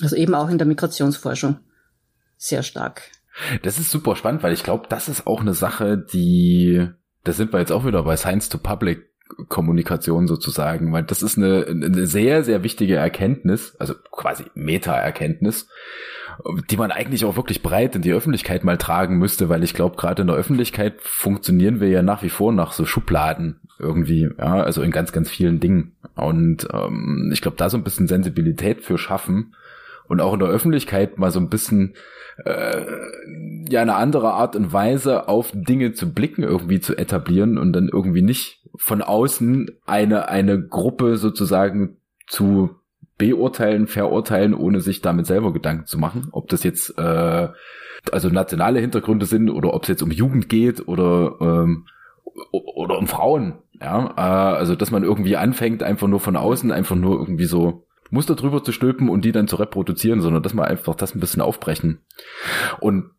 Also eben auch in der Migrationsforschung. Sehr stark. Das ist super spannend, weil ich glaube, das ist auch eine Sache, die, da sind wir jetzt auch wieder bei Science to Public Kommunikation sozusagen, weil das ist eine, eine sehr, sehr wichtige Erkenntnis, also quasi Meta-Erkenntnis, die man eigentlich auch wirklich breit in die Öffentlichkeit mal tragen müsste, weil ich glaube, gerade in der Öffentlichkeit funktionieren wir ja nach wie vor nach so Schubladen irgendwie, ja, also in ganz, ganz vielen Dingen. Und ähm, ich glaube, da so ein bisschen Sensibilität für schaffen und auch in der Öffentlichkeit mal so ein bisschen äh, ja eine andere Art und Weise auf Dinge zu blicken irgendwie zu etablieren und dann irgendwie nicht von außen eine eine Gruppe sozusagen zu beurteilen, verurteilen, ohne sich damit selber Gedanken zu machen, ob das jetzt äh, also nationale Hintergründe sind oder ob es jetzt um Jugend geht oder ähm, oder um Frauen. Ja, äh, also dass man irgendwie anfängt, einfach nur von außen, einfach nur irgendwie so Muster drüber zu stülpen und die dann zu reproduzieren, sondern dass man einfach das ein bisschen aufbrechen. Und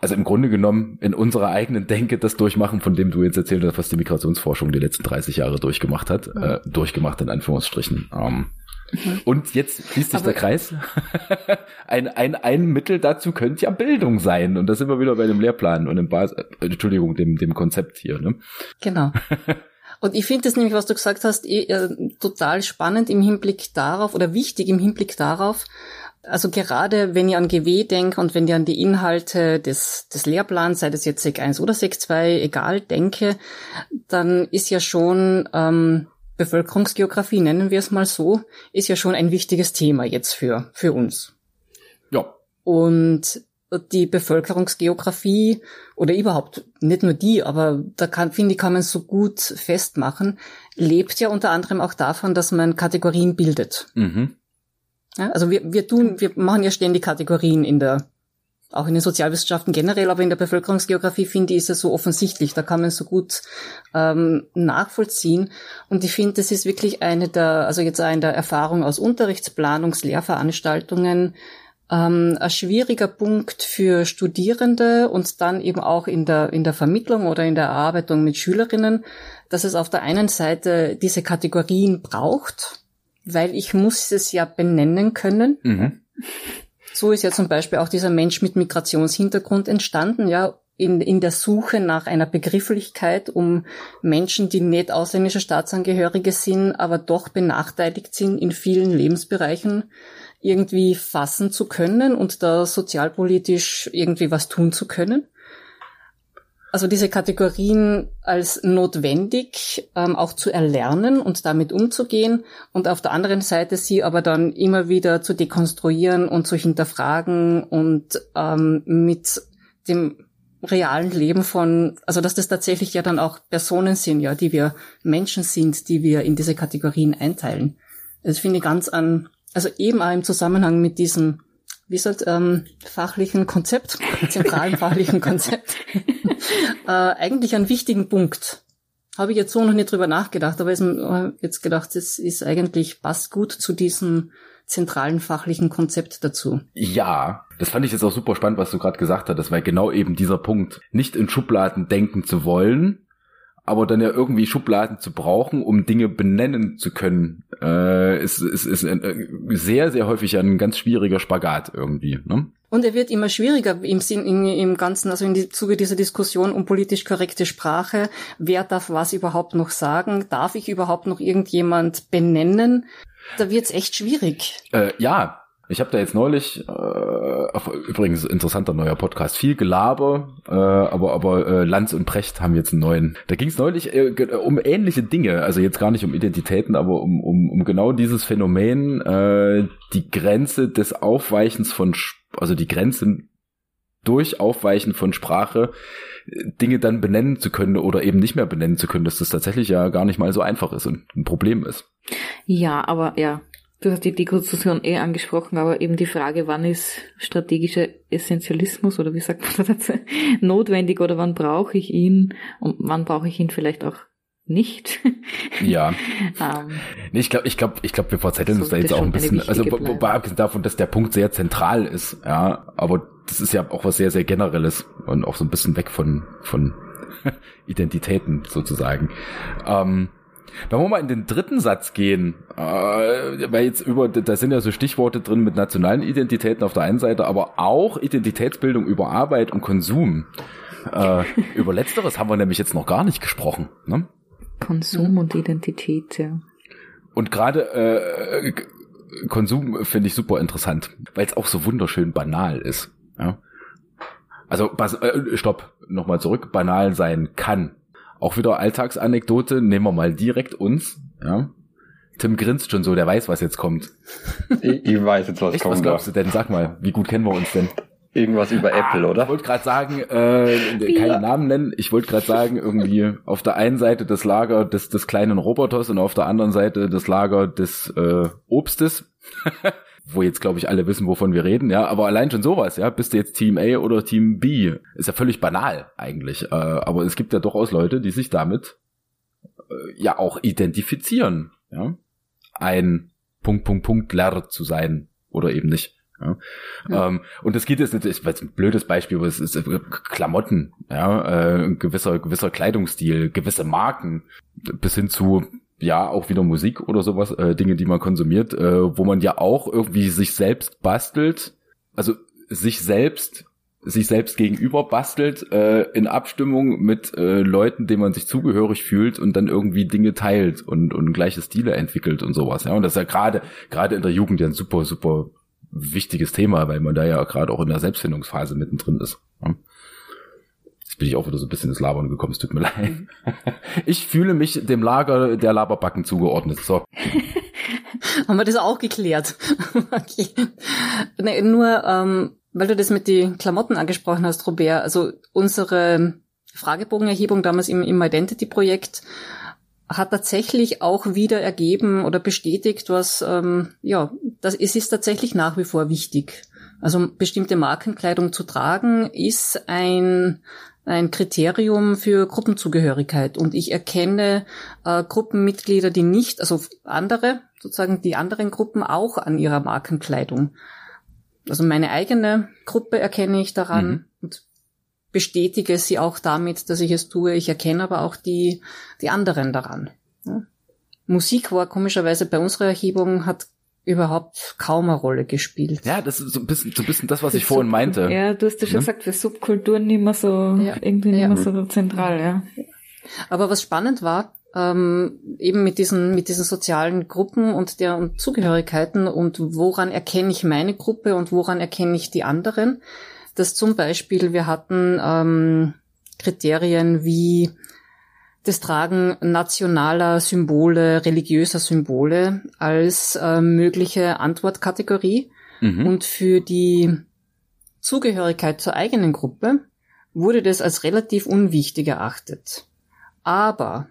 also im Grunde genommen in unserer eigenen Denke das durchmachen, von dem du jetzt erzählt hast, was die Migrationsforschung die letzten 30 Jahre durchgemacht hat, mhm. äh, durchgemacht in Anführungsstrichen. Ähm, mhm. Und jetzt schließt sich der Kreis. ein, ein, ein Mittel dazu könnte ja Bildung sein. Und da sind wir wieder bei dem Lehrplan und dem Bas äh, Entschuldigung, dem, dem Konzept hier. Ne? Genau. Und ich finde das nämlich, was du gesagt hast, eh, äh, total spannend im Hinblick darauf oder wichtig im Hinblick darauf, also gerade wenn ihr an GW denkt und wenn ihr an die Inhalte des, des Lehrplans, sei das jetzt SEC 1 oder SEC 2, egal, denke, dann ist ja schon ähm, Bevölkerungsgeografie, nennen wir es mal so, ist ja schon ein wichtiges Thema jetzt für, für uns. Ja. Und die Bevölkerungsgeografie oder überhaupt nicht nur die, aber da kann, finde ich, kann man so gut festmachen, lebt ja unter anderem auch davon, dass man Kategorien bildet. Mhm. Ja, also wir, wir tun, wir machen ja ständig Kategorien in der, auch in den Sozialwissenschaften generell, aber in der Bevölkerungsgeografie finde ich ist es so offensichtlich. Da kann man so gut ähm, nachvollziehen. Und ich finde, das ist wirklich eine der, also jetzt eine der Erfahrungen aus Unterrichtsplanungs-, Lehrveranstaltungen, ähm, ein schwieriger Punkt für Studierende und dann eben auch in der, in der Vermittlung oder in der Erarbeitung mit Schülerinnen, dass es auf der einen Seite diese Kategorien braucht, weil ich muss es ja benennen können. Mhm. So ist ja zum Beispiel auch dieser Mensch mit Migrationshintergrund entstanden, ja, in, in der Suche nach einer Begrifflichkeit, um Menschen, die nicht ausländische Staatsangehörige sind, aber doch benachteiligt sind in vielen Lebensbereichen, irgendwie fassen zu können und da sozialpolitisch irgendwie was tun zu können. Also diese Kategorien als notwendig ähm, auch zu erlernen und damit umzugehen und auf der anderen Seite sie aber dann immer wieder zu dekonstruieren und zu hinterfragen und ähm, mit dem realen Leben von, also dass das tatsächlich ja dann auch Personen sind, ja, die wir Menschen sind, die wir in diese Kategorien einteilen. Das finde ich ganz an, also eben auch im Zusammenhang mit diesem wie gesagt, ähm, fachlichen Konzept, zentralen fachlichen Konzept, äh, eigentlich einen wichtigen Punkt. Habe ich jetzt so noch nicht drüber nachgedacht, aber ist, äh, jetzt gedacht, es ist eigentlich, passt gut zu diesem zentralen fachlichen Konzept dazu. Ja, das fand ich jetzt auch super spannend, was du gerade gesagt hast, weil genau eben dieser Punkt, nicht in Schubladen denken zu wollen, aber dann ja irgendwie Schubladen zu brauchen, um Dinge benennen zu können, äh, ist, ist, ist äh, sehr, sehr häufig ein ganz schwieriger Spagat irgendwie. Ne? Und er wird immer schwieriger im Sinn, im, im Ganzen, also im Zuge dieser Diskussion um politisch korrekte Sprache. Wer darf was überhaupt noch sagen? Darf ich überhaupt noch irgendjemand benennen? Da wird's echt schwierig. Äh, ja, ich habe da jetzt neulich, äh, übrigens interessanter neuer Podcast, viel Gelaber, äh, aber aber äh, Lanz und Precht haben jetzt einen neuen. Da ging es neulich äh, um ähnliche Dinge, also jetzt gar nicht um Identitäten, aber um um, um genau dieses Phänomen, äh, die Grenze des Aufweichens von, also die Grenzen durch Aufweichen von Sprache Dinge dann benennen zu können oder eben nicht mehr benennen zu können, dass das tatsächlich ja gar nicht mal so einfach ist und ein Problem ist. Ja, aber ja, Du hast die Dekonstruktion eh angesprochen, aber eben die Frage, wann ist strategischer Essentialismus oder wie sagt man dazu notwendig oder wann brauche ich ihn und wann brauche ich ihn vielleicht auch nicht. Ja. um, ähm, nee, ich glaube, ich glaube, ich glaube, wir verzetteln uns da jetzt auch ein bisschen. Also wobei abgesehen davon, dass der Punkt sehr zentral ist, ja, aber das ist ja auch was sehr, sehr generelles und auch so ein bisschen weg von von Identitäten sozusagen. Ähm, wenn wir mal in den dritten Satz gehen, äh, weil jetzt über, da sind ja so Stichworte drin mit nationalen Identitäten auf der einen Seite, aber auch Identitätsbildung über Arbeit und Konsum. Äh, über letzteres haben wir nämlich jetzt noch gar nicht gesprochen. Ne? Konsum und Identität, ja. Und gerade äh, Konsum finde ich super interessant, weil es auch so wunderschön banal ist. Ja? Also, äh, stopp, nochmal zurück, banal sein kann. Auch wieder Alltagsanekdote, nehmen wir mal direkt uns, ja. Tim grinst schon so, der weiß, was jetzt kommt. Ich, ich weiß jetzt, was Echt, kommt. Was glaubst du denn? Sag mal, wie gut kennen wir uns denn? Irgendwas über ah, Apple, oder? Ich wollte gerade sagen, äh, keinen Namen nennen. Ich wollte gerade sagen, irgendwie auf der einen Seite das Lager des, des kleinen Roboters und auf der anderen Seite das Lager des äh, Obstes. wo jetzt, glaube ich, alle wissen, wovon wir reden, ja, aber allein schon sowas, ja, bist du jetzt Team A oder Team B, ist ja völlig banal eigentlich, äh, aber es gibt ja durchaus Leute, die sich damit äh, ja auch identifizieren, ja, ein Punkt, Punkt, Punkt Ler zu sein oder eben nicht. Ja. ja. Ähm, und das geht jetzt natürlich, weil ein blödes Beispiel, aber es ist äh, Klamotten, ja, äh, gewisser, gewisser Kleidungsstil, gewisse Marken, bis hin zu ja auch wieder Musik oder sowas, äh, Dinge, die man konsumiert, äh, wo man ja auch irgendwie sich selbst bastelt, also sich selbst sich selbst gegenüber bastelt äh, in Abstimmung mit äh, Leuten, denen man sich zugehörig fühlt und dann irgendwie Dinge teilt und und gleiche Stile entwickelt und sowas. Ja, und das ist ja gerade gerade in der Jugend ja ein super super wichtiges Thema, weil man da ja gerade auch in der Selbstfindungsphase mittendrin ist. Ja bin ich auch wieder so ein bisschen ins Labern gekommen, es tut mir leid. Ich fühle mich dem Lager der Laberbacken zugeordnet. So. Haben wir das auch geklärt? okay. Nee, nur, ähm, weil du das mit den Klamotten angesprochen hast, Robert, also unsere Fragebogenerhebung damals im, im Identity-Projekt hat tatsächlich auch wieder ergeben oder bestätigt, was, ähm, ja, das, es ist tatsächlich nach wie vor wichtig. Also bestimmte Markenkleidung zu tragen ist ein ein Kriterium für Gruppenzugehörigkeit. Und ich erkenne äh, Gruppenmitglieder, die nicht, also andere, sozusagen die anderen Gruppen auch an ihrer Markenkleidung. Also meine eigene Gruppe erkenne ich daran mhm. und bestätige sie auch damit, dass ich es tue. Ich erkenne aber auch die, die anderen daran. Ja. Musik war komischerweise bei unserer Erhebung, hat überhaupt kaum eine Rolle gespielt. Ja, das ist so ein bisschen, so ein bisschen das, was ich vorhin meinte. Ja, du hast ja schon ne? gesagt, für Subkulturen nicht mehr so, ja. irgendwie nicht ja. mehr so zentral, ja. Aber was spannend war, ähm, eben mit diesen, mit diesen sozialen Gruppen und deren Zugehörigkeiten und woran erkenne ich meine Gruppe und woran erkenne ich die anderen, dass zum Beispiel wir hatten ähm, Kriterien wie das Tragen nationaler Symbole, religiöser Symbole als äh, mögliche Antwortkategorie. Mhm. Und für die Zugehörigkeit zur eigenen Gruppe wurde das als relativ unwichtig erachtet. Aber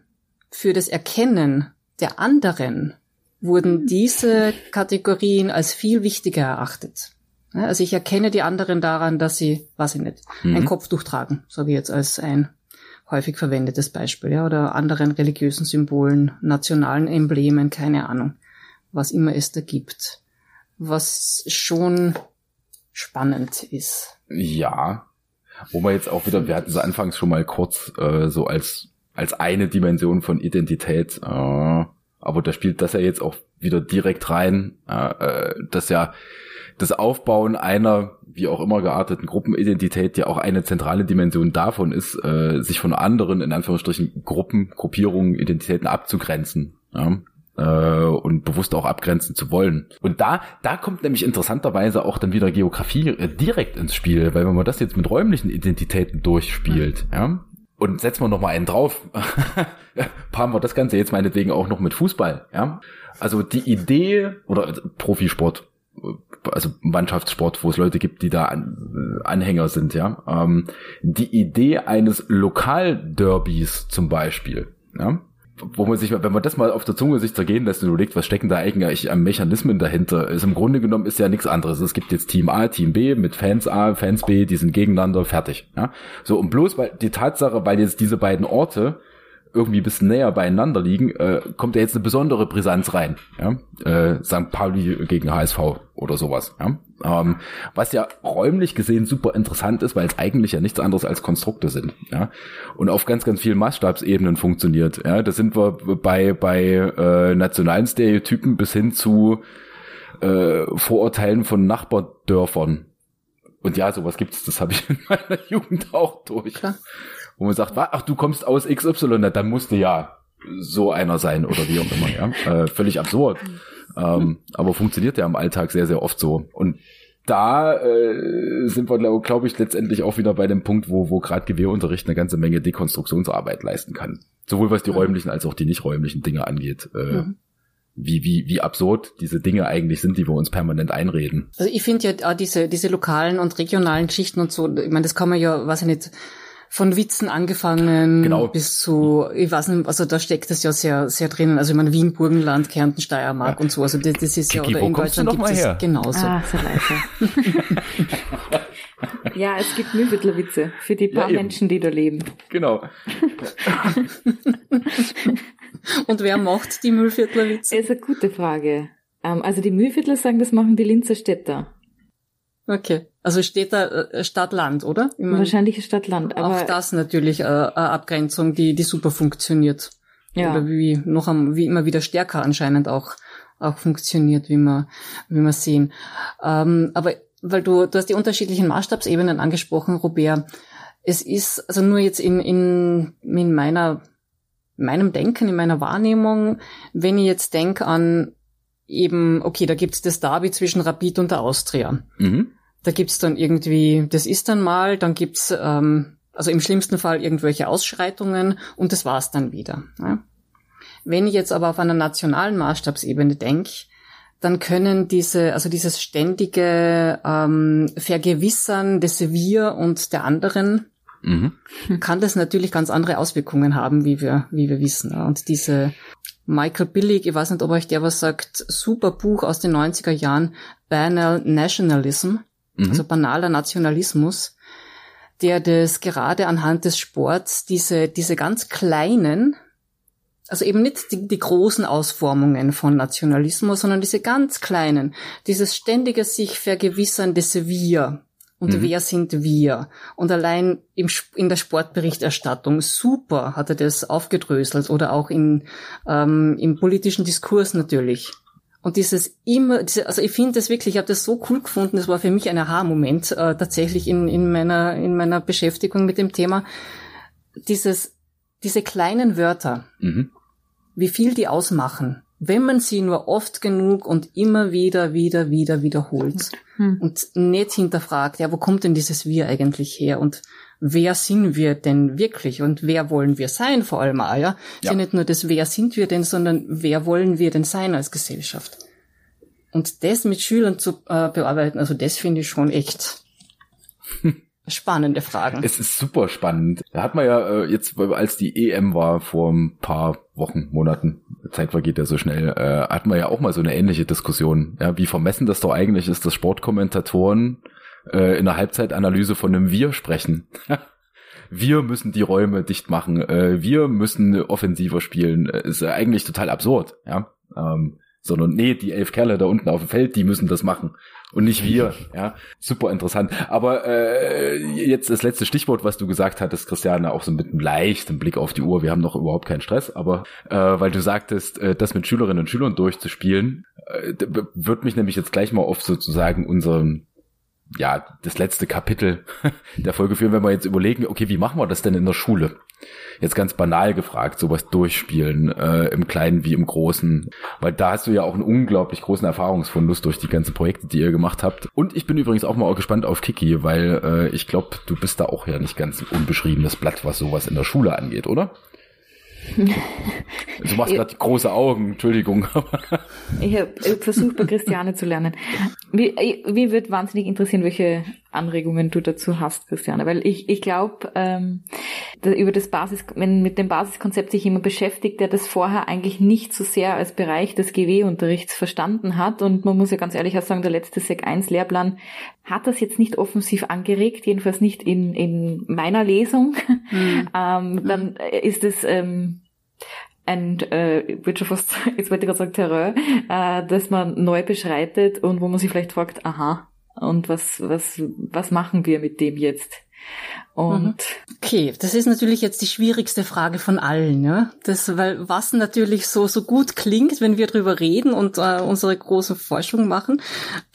für das Erkennen der anderen wurden diese Kategorien als viel wichtiger erachtet. Also ich erkenne die anderen daran, dass sie, weiß ich nicht, mhm. ein Kopftuch tragen, sage ich jetzt als ein häufig verwendetes Beispiel, ja, oder anderen religiösen Symbolen, nationalen Emblemen, keine Ahnung, was immer es da gibt. Was schon spannend ist. Ja. Wo man jetzt auch wieder, wir hatten es anfangs schon mal kurz äh, so als, als eine Dimension von Identität, äh, aber da spielt das ja jetzt auch wieder direkt rein, äh, äh dass ja das Aufbauen einer, wie auch immer gearteten Gruppenidentität, ja auch eine zentrale Dimension davon ist, äh, sich von anderen, in Anführungsstrichen, Gruppen, Gruppierungen, Identitäten abzugrenzen. Ja? Äh, und bewusst auch abgrenzen zu wollen. Und da, da kommt nämlich interessanterweise auch dann wieder Geografie äh, direkt ins Spiel, weil wenn man das jetzt mit räumlichen Identitäten durchspielt, ja, und setzen wir noch mal einen drauf, paaren wir das Ganze jetzt meinetwegen auch noch mit Fußball, ja. Also die Idee oder Profisport, also Mannschaftssport, wo es Leute gibt, die da an, Anhänger sind, ja. Ähm, die Idee eines Lokalderbys zum Beispiel, ja, wo man sich, wenn man das mal auf der Zunge sich zergehen lässt und überlegt, was stecken da eigentlich an Mechanismen dahinter, ist im Grunde genommen ist ja nichts anderes. Es gibt jetzt Team A, Team B mit Fans A, Fans B, die sind gegeneinander, fertig. Ja? So, und bloß weil die Tatsache, weil jetzt diese beiden Orte irgendwie ein bisschen näher beieinander liegen, äh, kommt da jetzt eine besondere Brisanz rein. Ja? Äh, St. Pauli gegen HSV oder sowas. Ja? Ähm, was ja räumlich gesehen super interessant ist, weil es eigentlich ja nichts anderes als Konstrukte sind. Ja? Und auf ganz, ganz vielen Maßstabsebenen funktioniert. Ja? Da sind wir bei, bei äh, nationalen Stereotypen bis hin zu äh, Vorurteilen von Nachbardörfern. Und ja, sowas gibt's, das habe ich in meiner Jugend auch durch. Klar wo man sagt, ach, du kommst aus XY, dann musste ja so einer sein oder wie auch immer, ja. Äh, völlig absurd. Ähm, aber funktioniert ja im Alltag sehr, sehr oft so. Und da äh, sind wir, glaube glaub ich, letztendlich auch wieder bei dem Punkt, wo, wo gerade Gewehrunterricht eine ganze Menge Dekonstruktionsarbeit leisten kann. Sowohl was die räumlichen als auch die nicht räumlichen Dinge angeht. Äh, mhm. Wie, wie, wie absurd diese Dinge eigentlich sind, die wir uns permanent einreden. Also ich finde ja diese, diese lokalen und regionalen Geschichten und so, ich meine, das kann man ja, weiß ich nicht, von Witzen angefangen Genau. bis zu, ich weiß nicht, also da steckt es ja sehr, sehr drinnen. Also ich meine Wien, Burgenland, Kärnten, Steiermark Ja. und so. Also das, das ist ja, Kiki, oder wo in Deutschland gibt es genauso. Ah, so ja, es gibt Mühlviertler-Witze für die paar eben. Menschen, die da leben. Genau. Und wer macht die Müllviertlerwitze? Das ist eine gute Frage. Ähm, also die Mühlviertler sagen, das machen die Linzer Städter. Okay. Also steht da äh, Stadt-Land, oder? Ich meine, Wahrscheinlich Stadt-Land. Aber auch das natürlich äh, eine Abgrenzung, die, die super funktioniert. ja. Oder wie noch am, wie immer wieder stärker anscheinend auch, auch funktioniert, wie wir, wie wir sehen. Ähm, aber weil du, du hast die unterschiedlichen Maßstabsebenen angesprochen, Robert. Es ist also nur jetzt in, in, in meiner, meinem Denken, in meiner Wahrnehmung, wenn ich jetzt denke an eben, okay, da gibt's das Derby zwischen Rapid und der Austria. Mhm. Da gibt's dann irgendwie, das ist dann mal, dann gibt's ähm, also im schlimmsten Fall irgendwelche Ausschreitungen und das war's dann wieder. Ja. Wenn ich jetzt aber auf einer nationalen Maßstabsebene denke, dann können diese, also dieses ständige ähm, Vergewissern des Wir und der anderen, Mhm. kann das natürlich ganz andere Auswirkungen haben, wie wir, wie wir wissen. Und diese Michael Billig, ich weiß nicht, ob euch der was sagt, super Buch aus den 90er Jahren, Banal Nationalism, Mhm. also banaler Nationalismus, der das gerade anhand des Sports diese, diese ganz kleinen, also eben nicht die, die großen Ausformungen von Nationalismus, sondern diese ganz kleinen, dieses ständige sich vergewissern des Wir. Und Mhm. wer sind wir? Und allein im, in der Sportberichterstattung super hat er das aufgedröselt oder auch in, ähm, im politischen Diskurs natürlich. Und dieses immer, diese, also ich finde das wirklich, ich habe das so cool gefunden, das war für mich ein Aha-Moment äh, tatsächlich in, in, meiner, in meiner Beschäftigung mit dem Thema. Dieses, diese kleinen Wörter, Mhm. wie viel die ausmachen, wenn man sie nur oft genug und immer wieder, wieder, wieder wiederholt Hm. und nicht hinterfragt, ja, wo kommt denn dieses Wir eigentlich her und wer sind wir denn wirklich und wer wollen wir sein vor allem auch, ja? Ist ja Ja. nicht nur das, wer sind wir denn, sondern wer wollen wir denn sein als Gesellschaft? Und das mit Schülern zu äh, bearbeiten, also das finde ich schon echt spannende Fragen. Es ist super spannend. Da hat man ja äh, jetzt, als die EM war vor ein paar Wochen, Monaten, Zeit vergeht ja so schnell, äh, hat man ja auch mal so eine ähnliche Diskussion. Ja, wie vermessen das doch eigentlich ist, dass Sportkommentatoren äh, in der Halbzeitanalyse von einem Wir sprechen. Wir müssen die Räume dicht machen. Äh, wir müssen offensiver spielen. Äh, ist ja eigentlich total absurd, ja. Ähm, sondern nee, die elf Kerle da unten auf dem Feld, die müssen das machen und nicht wir. Ja, super interessant. Aber äh, jetzt das letzte Stichwort, was du gesagt hattest, Christiane, auch so mit einem leichten Blick auf die Uhr. Wir haben noch überhaupt keinen Stress, aber äh, weil du sagtest, äh, das mit Schülerinnen und Schülern durchzuspielen, äh, wird mich nämlich jetzt gleich mal auf sozusagen unseren ja, das letzte Kapitel der Folge führen, wenn wir jetzt überlegen, okay, wie machen wir das denn in der Schule? Jetzt ganz banal gefragt, sowas durchspielen, äh, im Kleinen wie im Großen. Weil da hast du ja auch einen unglaublich großen Erfahrungsfundus durch die ganzen Projekte, die ihr gemacht habt. Und ich bin übrigens auch mal gespannt auf Kiki, weil äh, ich glaube, du bist da auch ja nicht ganz unbeschriebenes Blatt, was sowas in der Schule angeht, oder? Du machst gerade große Augen, Entschuldigung. Ich habe versucht, bei Christiane zu lernen. Mir, mir wird wahnsinnig interessieren, welche Anregungen du dazu hast, Christiane, weil ich, ich glaube, ähm, über das Basis, wenn mit dem Basiskonzept sich jemand beschäftigt, der das vorher eigentlich nicht so sehr als Bereich des GW-Unterrichts verstanden hat und man muss ja ganz ehrlich auch sagen, der letzte Sek 1 Lehrplan hat das jetzt nicht offensiv angeregt, jedenfalls nicht in, in meiner Lesung. Hm. ähm, dann ist es ähm, ein, äh, ich würde schon fast, jetzt wollte ich gerade sagen Terror, äh, dass man neu beschreitet und wo man sich vielleicht fragt, aha, und was, was, was machen wir mit dem jetzt? Und Okay, das ist natürlich jetzt die schwierigste Frage von allen, ja. Das, weil was natürlich so so gut klingt, wenn wir drüber reden und äh, unsere große Forschung machen,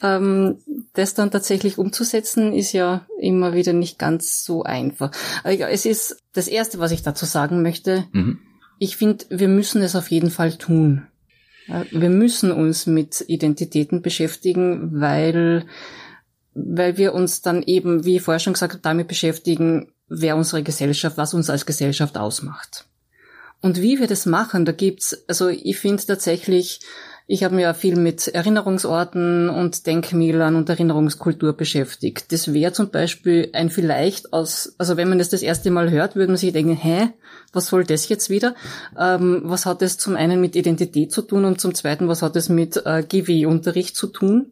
ähm, das dann tatsächlich umzusetzen, ist ja immer wieder nicht ganz so einfach. Aber egal, es ist das erste, was ich dazu sagen möchte. Mhm. Ich finde, wir müssen es auf jeden Fall tun. Ja, Wir müssen uns mit Identitäten beschäftigen, weil, weil wir uns dann eben, wie ich vorher schon gesagt habe, damit beschäftigen, wer unsere Gesellschaft, was uns als Gesellschaft ausmacht. Und wie wir das machen, da gibt's, also ich finde tatsächlich, Ich habe mich ja viel mit Erinnerungsorten und Denkmälern und Erinnerungskultur beschäftigt. Das wäre zum Beispiel ein vielleicht aus, also wenn man das das erste Mal hört, würde man sich denken, hä, was soll das jetzt wieder? Ähm, was hat das zum einen mit Identität zu tun und zum zweiten, was hat es mit äh, GW-Unterricht zu tun?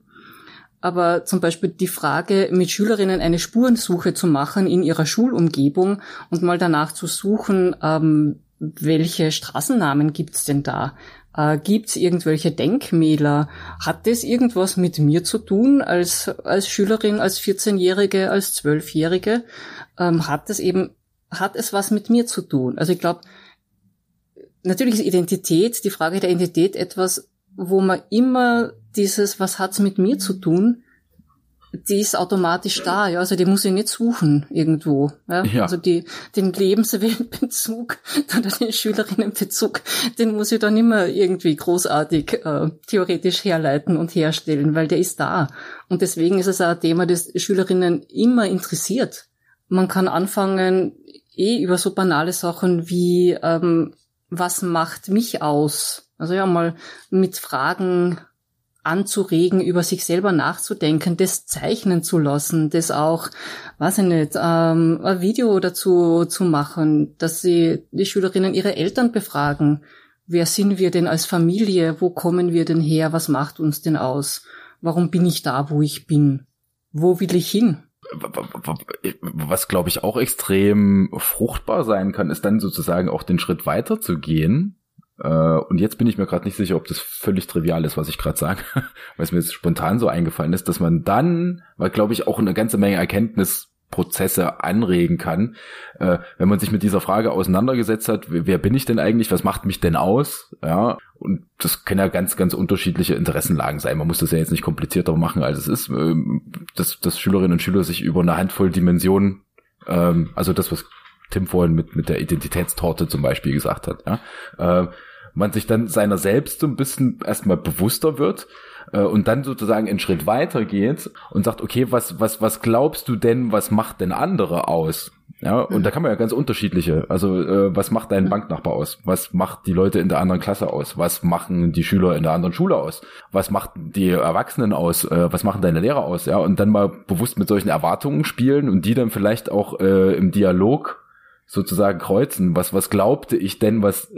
Aber zum Beispiel die Frage, mit Schülerinnen eine Spurensuche zu machen in ihrer Schulumgebung und mal danach zu suchen, ähm, welche Straßennamen gibt's denn da? Äh, gibt's irgendwelche Denkmäler? Hat das irgendwas mit mir zu tun als, als Schülerin, als 14-Jährige, als 12-Jährige? Ähm, hat es eben, hat es was mit mir zu tun? Also ich glaube, natürlich ist Identität, die Frage der Identität etwas, wo man immer dieses, was hat's mit mir zu tun, die ist automatisch da, ja, also die muss ich nicht suchen irgendwo. Ja? ja. Also die, den Lebensweltbezug oder den Schülerinnenbezug, den muss ich dann immer irgendwie großartig äh, theoretisch herleiten und herstellen, weil der ist da. Und deswegen ist es auch ein Thema, das Schülerinnen immer interessiert. Man kann anfangen, eh über so banale Sachen wie ähm, was macht mich aus? Also ja, mal mit Fragen anzuregen, über sich selber nachzudenken, das zeichnen zu lassen, das auch, weiß ich nicht, ähm, ein Video dazu zu machen, dass sie die Schülerinnen ihre Eltern befragen. Wer sind wir denn als Familie? Wo kommen wir denn her? Was macht uns denn aus? Warum bin ich da, wo ich bin? Wo will ich hin? Was, glaube ich, auch extrem fruchtbar sein kann, ist dann sozusagen auch den Schritt weiter zu gehen und jetzt bin ich mir gerade nicht sicher, ob das völlig trivial ist, was ich gerade sage, weil es mir jetzt spontan so eingefallen ist, dass man dann, weil glaube ich auch eine ganze Menge Erkenntnisprozesse anregen kann, äh, wenn man sich mit dieser Frage auseinandergesetzt hat, wer bin ich denn eigentlich, was macht mich denn aus, ja, und das können ja ganz, ganz unterschiedliche Interessenlagen sein. Man muss das ja jetzt nicht komplizierter machen, als es ist, äh, dass, dass Schülerinnen und Schüler sich über eine Handvoll Dimensionen, ähm, also das, was Tim vorhin mit, mit der Identitätstorte zum Beispiel gesagt hat, ja, äh, man sich dann seiner selbst so ein bisschen erstmal bewusster wird äh, und dann sozusagen einen Schritt weiter geht und sagt, okay, was, was, was glaubst du denn, was macht denn andere aus? Ja, und mhm. da kann man ja ganz unterschiedliche. Also, äh, was macht dein mhm. Banknachbar aus? Was macht die Leute in der anderen Klasse aus? Was machen die Schüler in der anderen Schule aus? Was macht die Erwachsenen aus? Äh, was machen deine Lehrer aus? Ja, und dann mal bewusst mit solchen Erwartungen spielen und die dann vielleicht auch äh, im Dialog sozusagen kreuzen. Was, was glaubte ich denn, was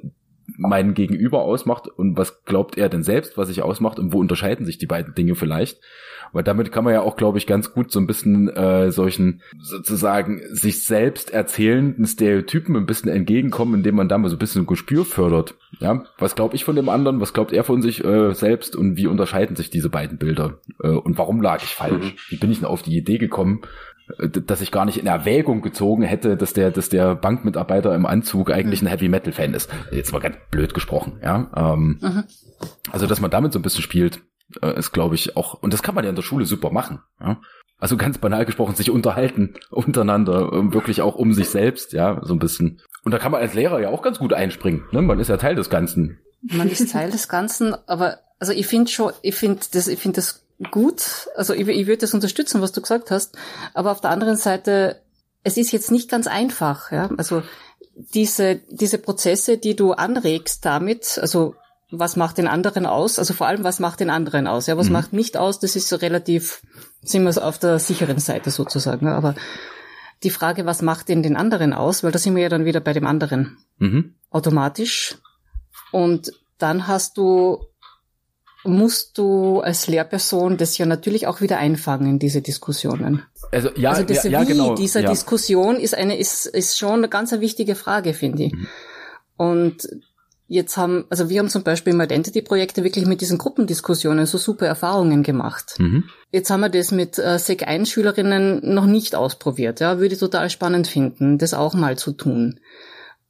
mein Gegenüber ausmacht und was glaubt er denn selbst, was sich ausmacht und wo unterscheiden sich die beiden Dinge vielleicht. Weil damit kann man ja auch, glaube ich, ganz gut so ein bisschen äh, solchen sozusagen sich selbst erzählenden Stereotypen ein bisschen entgegenkommen, indem man da mal so ein bisschen ein Gespür fördert. Ja, was glaube ich von dem anderen, was glaubt er von sich äh, selbst und wie unterscheiden sich diese beiden Bilder äh, und warum lag ich falsch? Mhm. Wie bin ich denn auf die Idee gekommen, dass ich gar nicht in Erwägung gezogen hätte, dass der, dass der Bankmitarbeiter im Anzug eigentlich ein Heavy Metal Fan ist. Jetzt mal ganz blöd gesprochen, ja. Ähm, mhm. Also, dass man damit so ein bisschen spielt, äh, ist, glaube ich, auch, und das kann man ja in der Schule super machen, ja. Also ganz banal gesprochen, sich unterhalten untereinander, wirklich auch um sich selbst, ja, so ein bisschen. Und da kann man als Lehrer ja auch ganz gut einspringen, ne? Man ist ja Teil des Ganzen. Man ist Teil des Ganzen, aber also ich finde schon, ich finde das, ich finde das gut. Also ich, ich würde das unterstützen, was du gesagt hast. Aber auf der anderen Seite, es ist jetzt nicht ganz einfach. Ja? Also diese, diese Prozesse, die du anregst damit, also was macht den anderen aus? Also vor allem, was macht den anderen aus? Ja, was mhm. macht nicht aus? Das ist so relativ, sind wir auf der sicheren Seite sozusagen. Aber die Frage, was macht denn den anderen aus? Weil da sind wir ja dann wieder bei dem anderen. Mhm. Automatisch. Und dann hast du musst du als Lehrperson das ja natürlich auch wieder einfangen, diese Diskussionen. Also ja, also das ja, ja, Wie genau, dieser ja. Diskussion ist eine ist ist schon eine ganz wichtige Frage, finde ich. Mhm. Und jetzt haben, also wir haben zum Beispiel im Identity-Projekte wirklich mit diesen Gruppendiskussionen so super Erfahrungen gemacht. Mhm. Jetzt haben wir das mit äh, Sek 1 Schülerinnen noch nicht ausprobiert. Ja, würde ich total spannend finden, das auch mal zu tun.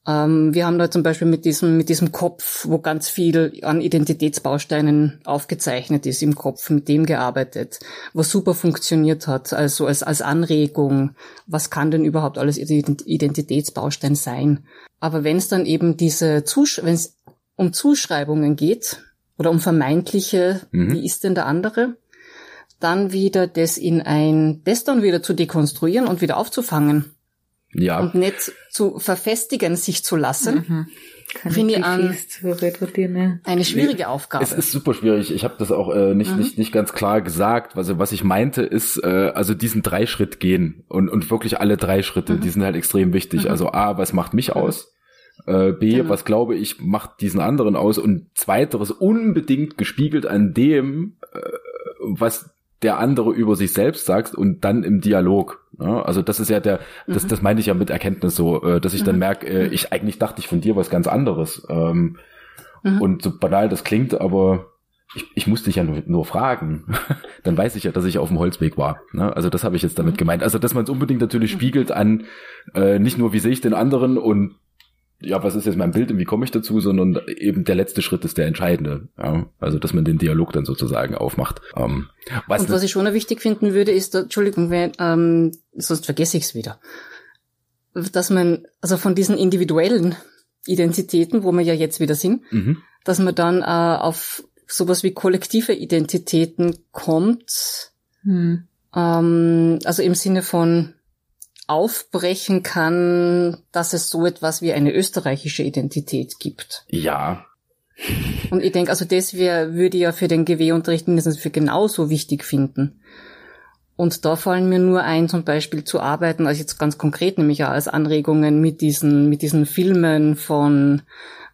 Ähm, wir haben da zum Beispiel mit diesem, mit diesem Kopf, wo ganz viel an Identitätsbausteinen aufgezeichnet ist im Kopf, mit dem gearbeitet, was super funktioniert hat, also als, als Anregung, was kann denn überhaupt alles Identitätsbaustein sein? Aber wenn es dann eben diese, wenn es um Zuschreibungen geht, oder um vermeintliche, mhm. wie ist denn der andere? Dann wieder das in ein, das dann wieder zu dekonstruieren und wieder aufzufangen ja. und nicht zu verfestigen sich zu lassen, mhm. Finde ich an, eine schwierige nee, Aufgabe. Es ist super schwierig. Ich habe das auch äh, nicht, mhm. nicht, nicht ganz klar gesagt. Also was ich meinte ist, äh, also diesen drei Schritt gehen und, und wirklich alle drei Schritte, mhm. die sind halt extrem wichtig. Mhm. Also A, was macht mich mhm. aus? Äh, B, genau. was glaube ich, macht diesen anderen aus? Und zweiteres unbedingt gespiegelt an dem, äh, was der andere über sich selbst sagt und dann im Dialog. Ja, also das ist ja der, das, mhm. das meine ich ja mit Erkenntnis so, äh, dass ich dann mhm. merke, äh, ich eigentlich dachte ich von dir was ganz anderes. Ähm, mhm. Und so banal das klingt, aber ich, ich muss dich ja nur, nur fragen. dann weiß ich ja, dass ich auf dem Holzweg war. Ne? Also das habe ich jetzt damit mhm. gemeint. Also dass man es unbedingt natürlich mhm. spiegelt an äh, nicht nur, wie sehe ich den anderen und ja, was ist jetzt mein Bild und wie komme ich dazu, sondern eben der letzte Schritt ist der entscheidende. Ja? Also, dass man den Dialog dann sozusagen aufmacht. Ähm, was und was ich schon noch wichtig finden würde, ist, Entschuldigung, wenn, ähm, sonst vergesse ich es wieder, dass man, also von diesen individuellen Identitäten, wo wir ja jetzt wieder sind, mhm. dass man dann äh, auf sowas wie kollektive Identitäten kommt. Hm. Ähm, also im Sinne von aufbrechen kann, dass es so etwas wie eine österreichische Identität gibt. Ja. Und ich denke, also das wär, würde ja für den GW-Unterricht mindestens für genauso wichtig finden. Und da fallen mir nur ein, zum Beispiel zu arbeiten, also jetzt ganz konkret nämlich auch als Anregungen mit diesen, mit diesen Filmen von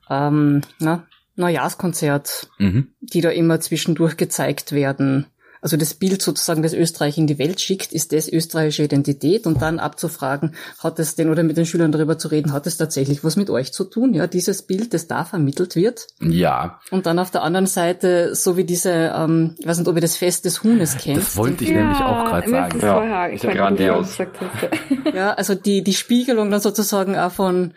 ähm, na, Neujahrskonzert, mhm. die da immer zwischendurch gezeigt werden also das Bild sozusagen, das Österreich in die Welt schickt, ist das österreichische Identität und dann abzufragen, hat es denn oder mit den Schülern darüber zu reden, hat es tatsächlich was mit euch zu tun? Ja, dieses Bild, das da vermittelt wird. Ja. Und dann auf der anderen Seite, so wie diese, ähm, ich weiß nicht, ob ihr das Fest des Huhnes kennt. Das wollte ich ja, nämlich auch gerade sagen. Ja, ich grandios. ja, also die, die Spiegelung dann sozusagen auch von,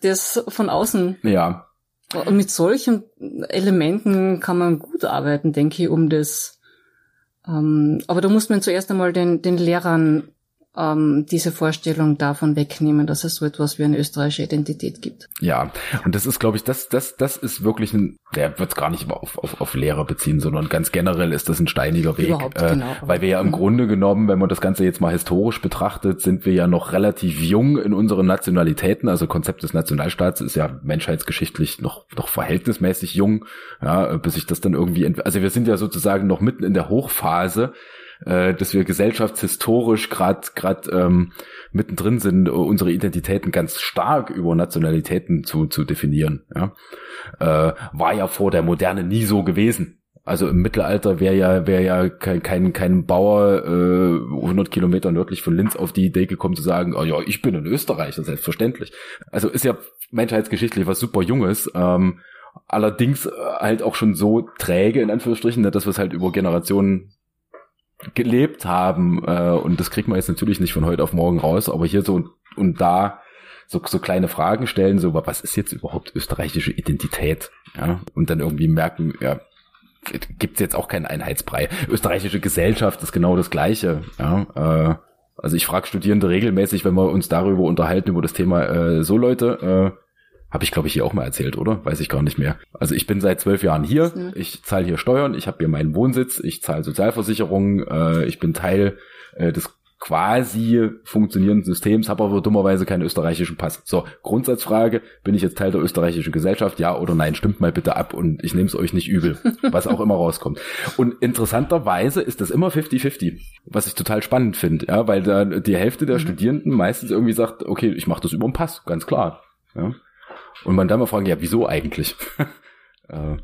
das von außen. Ja. Und mit solchen Elementen kann man gut arbeiten, denke ich, um das. Ähm, aber da muss man zuerst einmal den, den Lehrern ähm, diese Vorstellung davon wegnehmen, dass es so etwas wie eine österreichische Identität gibt. Ja, und das ist, glaube ich, das, das, das ist wirklich ein, der wird es gar nicht auf, auf, auf Lehrer beziehen, sondern ganz generell ist das ein steiniger Weg. Überhaupt, äh, genau. Weil wir ja im mhm. Grunde genommen, wenn man das Ganze jetzt mal historisch betrachtet, sind wir ja noch relativ jung in unseren Nationalitäten. Also Konzept des Nationalstaats ist ja menschheitsgeschichtlich noch, noch verhältnismäßig jung, ja, bis sich das dann irgendwie, also wir sind ja sozusagen noch mitten in der Hochphase äh, dass wir gesellschaftshistorisch gerade gerade ähm, mittendrin sind, unsere Identitäten ganz stark über Nationalitäten zu zu definieren. Ja? Äh, war ja vor der Moderne nie so gewesen. Also im Mittelalter wäre ja wäre ja kein, kein kein Bauer äh, 100 Kilometer nördlich von Linz auf die Idee gekommen zu sagen, oh ja, ich bin in Österreich, das ist selbstverständlich. Also ist ja menschheitsgeschichtlich was super Junges. Ähm, allerdings äh, halt auch schon so träge in Anführungsstrichen, ne, dass wir es halt über Generationen gelebt haben. Äh, und das kriegt man jetzt natürlich nicht von heute auf morgen raus, aber hier so und, und da so, so kleine Fragen stellen, so, was ist jetzt überhaupt österreichische Identität? Ja, und dann irgendwie merken, ja, gibt's jetzt auch keinen Einheitsbrei. Österreichische Gesellschaft ist genau das Gleiche. Ja, äh, also ich frage Studierende regelmäßig, wenn wir uns darüber unterhalten, über das Thema, äh, so Leute, äh, habe ich, glaube ich, hier auch mal erzählt, oder? Weiß ich gar nicht mehr. Also ich bin seit zwölf Jahren hier. Ich zahle hier Steuern. Ich habe hier meinen Wohnsitz. Ich zahle Sozialversicherung. Äh, ich bin Teil äh, des quasi funktionierenden Systems, habe aber dummerweise keinen österreichischen Pass. So, Grundsatzfrage, bin ich jetzt Teil der österreichischen Gesellschaft? Ja oder nein? Stimmt mal bitte ab und ich nehme es euch nicht übel, was auch immer rauskommt. Und interessanterweise ist das immer 50-50, was ich total spannend finde, ja, weil da die Hälfte der mhm. Studierenden meistens irgendwie sagt, okay, ich mache das über den Pass, ganz klar. Ja. Und man dann mal fragen, ja, wieso eigentlich? äh,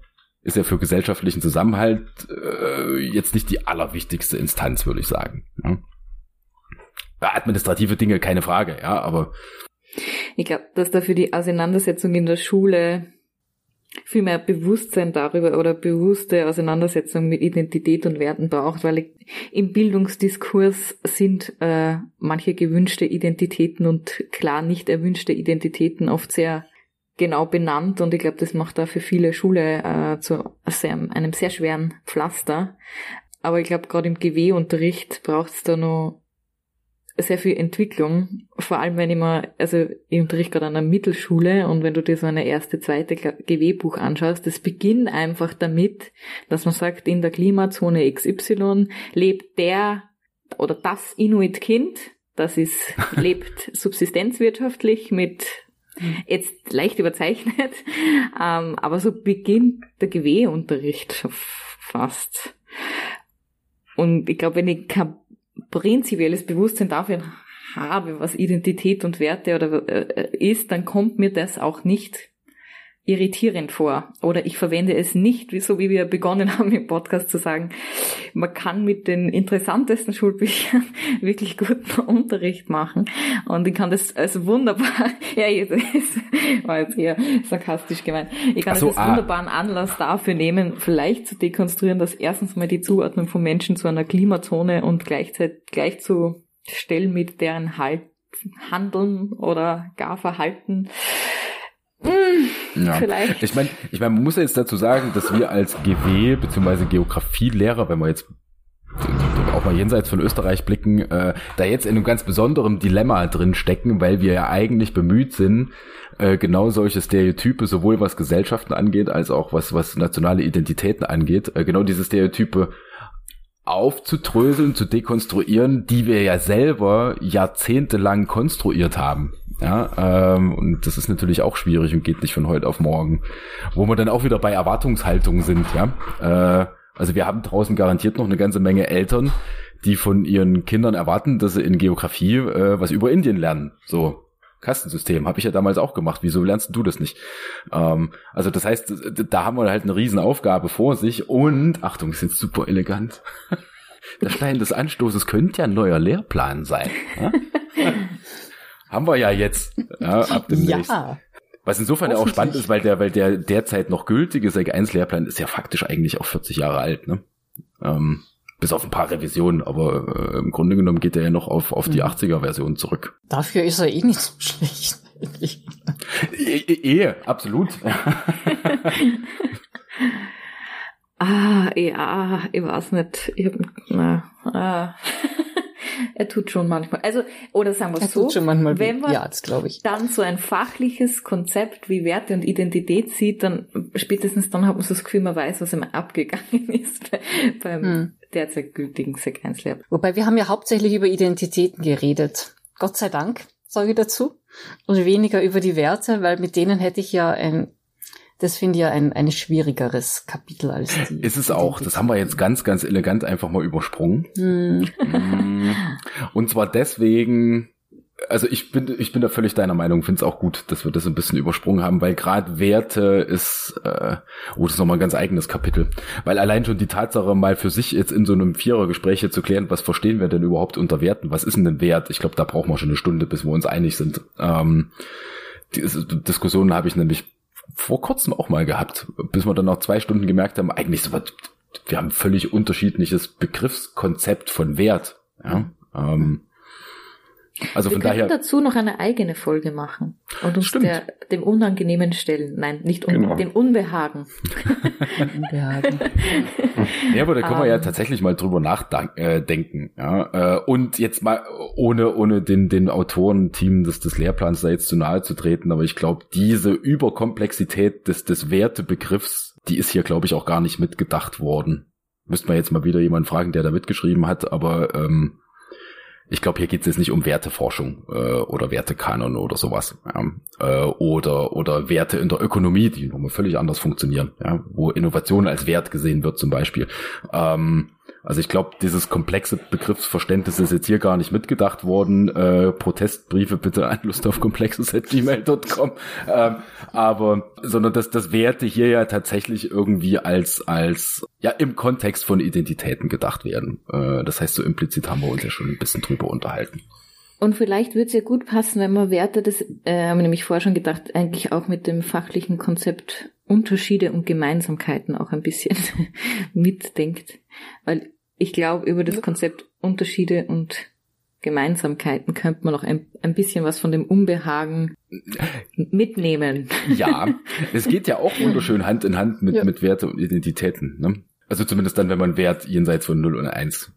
ist ja für gesellschaftlichen Zusammenhalt äh, jetzt nicht die allerwichtigste Instanz, würde ich sagen. Ja? Ja, administrative Dinge, keine Frage, ja, aber. Ich glaube, dass dafür die Auseinandersetzung in der Schule viel mehr Bewusstsein darüber oder bewusste Auseinandersetzung mit Identität und Werten braucht, weil im Bildungsdiskurs sind äh, manche gewünschte Identitäten und klar nicht erwünschte Identitäten oft sehr genau benannt und ich glaube, das macht da für viele Schule äh, zu sehr, einem sehr schweren Pflaster. Aber ich glaube, gerade im GW-Unterricht braucht es da noch sehr viel Entwicklung. Vor allem, wenn ich mal, also ich unterrichte gerade an der Mittelschule und wenn du dir so eine erste, zweite GW-Buch anschaust, das beginnt einfach damit, dass man sagt, in der Klimazone XY lebt der oder das Inuit-Kind, das ist, lebt subsistenzwirtschaftlich mit Jetzt leicht überzeichnet, ähm, aber so beginnt der GW-Unterricht fast. Und ich glaube, wenn ich kein prinzipielles Bewusstsein dafür habe, was Identität und Werte oder äh, ist, dann kommt mir das auch nicht irritierend vor. Oder ich verwende es nicht, so wie wir begonnen haben im Podcast zu sagen, man kann mit den interessantesten Schulbüchern wirklich guten Unterricht machen. Und ich kann das als wunderbar, ja, das war jetzt eher sarkastisch gemeint, ich kann so, das als ah. wunderbaren Anlass dafür nehmen, vielleicht zu dekonstruieren, dass erstens mal die Zuordnung von Menschen zu einer Klimazone und gleichzeitig gleich zu stellen mit deren halt Handeln oder gar Verhalten ja. Vielleicht. Ich meine, ich mein, man muss ja jetzt dazu sagen, dass wir als GW bzw. Geografielehrer, wenn wir jetzt auch mal jenseits von Österreich blicken, äh, da jetzt in einem ganz besonderen Dilemma drin stecken, weil wir ja eigentlich bemüht sind, äh, genau solche Stereotype, sowohl was Gesellschaften angeht, als auch was, was nationale Identitäten angeht, äh, genau diese Stereotype aufzudröseln, zu dekonstruieren, die wir ja selber jahrzehntelang konstruiert haben. Ja, ähm, und das ist natürlich auch schwierig und geht nicht von heute auf morgen. Wo wir dann auch wieder bei Erwartungshaltung sind, ja. Äh, also wir haben draußen garantiert noch eine ganze Menge Eltern, die von ihren Kindern erwarten, dass sie in Geografie äh, was über Indien lernen. So, Kastensystem, habe ich ja damals auch gemacht. Wieso lernst du das nicht? Ähm, also das heißt, da haben wir halt eine Riesenaufgabe vor sich und, Achtung, ist jetzt super elegant. Der Stein des Anstoßes könnte ja ein neuer Lehrplan sein. Ja? Haben wir ja jetzt, ja, ab demnächst. Ja. Was insofern ja auch spannend ist, weil der, weil der derzeit noch gültige Sek 1 Lehrplan ist ja faktisch eigentlich auch 40 Jahre alt, ne? Ähm, bis auf ein paar Revisionen, aber äh, im Grunde genommen geht er ja noch auf, auf die 80er mhm. Version zurück. Dafür ist er eh nicht so schlecht. Ehe, eh, absolut. ah, ja, ich weiß nicht. Ich hab, na, ah. er tut schon manchmal. Also, oder sagen wir es so, tut schon manchmal wenn man ja, dann so ein fachliches Konzept wie Werte und Identität sieht, dann spätestens dann hat man so das Gefühl, man weiß, was ihm abgegangen ist beim hm. Derzeit gültigen 1 Lab. Wobei wir haben ja hauptsächlich über Identitäten geredet. Gott sei Dank, sage ich dazu. Und weniger über die Werte, weil mit denen hätte ich ja ein das finde ich ja ein, ein schwierigeres Kapitel als die. Ist es auch. Das haben wir jetzt ganz, ganz elegant einfach mal übersprungen. Hm. Mm. Und zwar deswegen, also ich bin, ich bin da völlig deiner Meinung, finde es auch gut, dass wir das ein bisschen übersprungen haben, weil gerade Werte ist, äh, oh, das ist nochmal ein ganz eigenes Kapitel. Weil allein schon die Tatsache, mal für sich jetzt in so einem Vierergespräch zu klären, was verstehen wir denn überhaupt unter Werten? Was ist denn ein Wert? Ich glaube, da brauchen wir schon eine Stunde, bis wir uns einig sind. Ähm, diese Diskussionen habe ich nämlich vor kurzem auch mal gehabt, bis wir dann nach zwei Stunden gemerkt haben, eigentlich so, wir haben völlig unterschiedliches Begriffskonzept von Wert. Ja? Ähm, also wir von daher dazu noch eine eigene Folge machen und uns der, dem Unangenehmen stellen. Nein, nicht un genau. dem Unbehagen. Unbehagen. ja, aber da können um, wir ja ähm. tatsächlich mal drüber nachdenken. Ja? Äh, und jetzt mal ohne ohne den den Autorenteam des des Lehrplans da jetzt zu nahe zu treten, aber ich glaube, diese Überkomplexität des des Wertebegriffs, die ist hier glaube ich auch gar nicht mitgedacht worden. Müsste man jetzt mal wieder jemanden fragen, der da mitgeschrieben hat, aber ähm, ich glaube, hier geht es jetzt nicht um Werteforschung äh, oder Wertekanon oder sowas. Ja, äh, oder, oder Werte in der Ökonomie, die nochmal völlig anders funktionieren, ja, wo Innovation als Wert gesehen wird zum Beispiel. Ähm, also ich glaube, dieses komplexe Begriffsverständnis ist jetzt hier gar nicht mitgedacht worden. Äh, Protestbriefe bitte an lustaufkomplexes.gmail.com. Ähm, aber, sondern dass das Werte hier ja tatsächlich irgendwie als, als, ja, im Kontext von Identitäten gedacht werden. Äh, das heißt, so implizit haben wir uns ja schon ein bisschen drüber unterhalten. Und vielleicht würde es ja gut passen, wenn man Werte, das äh, haben wir nämlich vorher schon gedacht, eigentlich auch mit dem fachlichen Konzept Unterschiede und Gemeinsamkeiten auch ein bisschen mitdenkt. Weil ich glaube, über das Konzept Unterschiede und Gemeinsamkeiten könnte man noch ein, ein bisschen was von dem Unbehagen mitnehmen. Ja, es geht ja auch wunderschön Hand in Hand mit, ja. mit Werte und Identitäten. Ne? Also zumindest dann, wenn man Wert jenseits von 0 und 1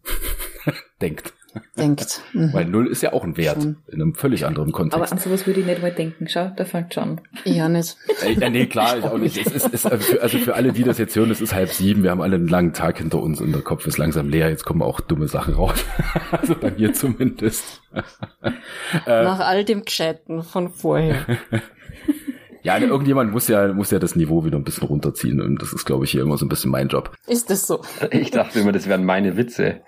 denkt. Denkt. Mhm. Weil null ist ja auch ein Wert Schon. in einem völlig anderen Kontext. Aber an sowas würde ich nicht mal denken. Schau, da fängt schon. Ja, nicht. Äh, nee, klar, ich auch nicht. Es ist, ist, also für alle, die das jetzt hören, es ist halb sieben. Wir haben alle einen langen Tag hinter uns und der Kopf ist langsam leer. Jetzt kommen auch dumme Sachen raus. also bei mir zumindest. Nach all dem Chatten von vorher. Ja, irgendjemand muss ja, muss ja das Niveau wieder ein bisschen runterziehen und das ist, glaube ich, hier immer so ein bisschen mein Job. Ist das so? Ich dachte immer, das wären meine Witze.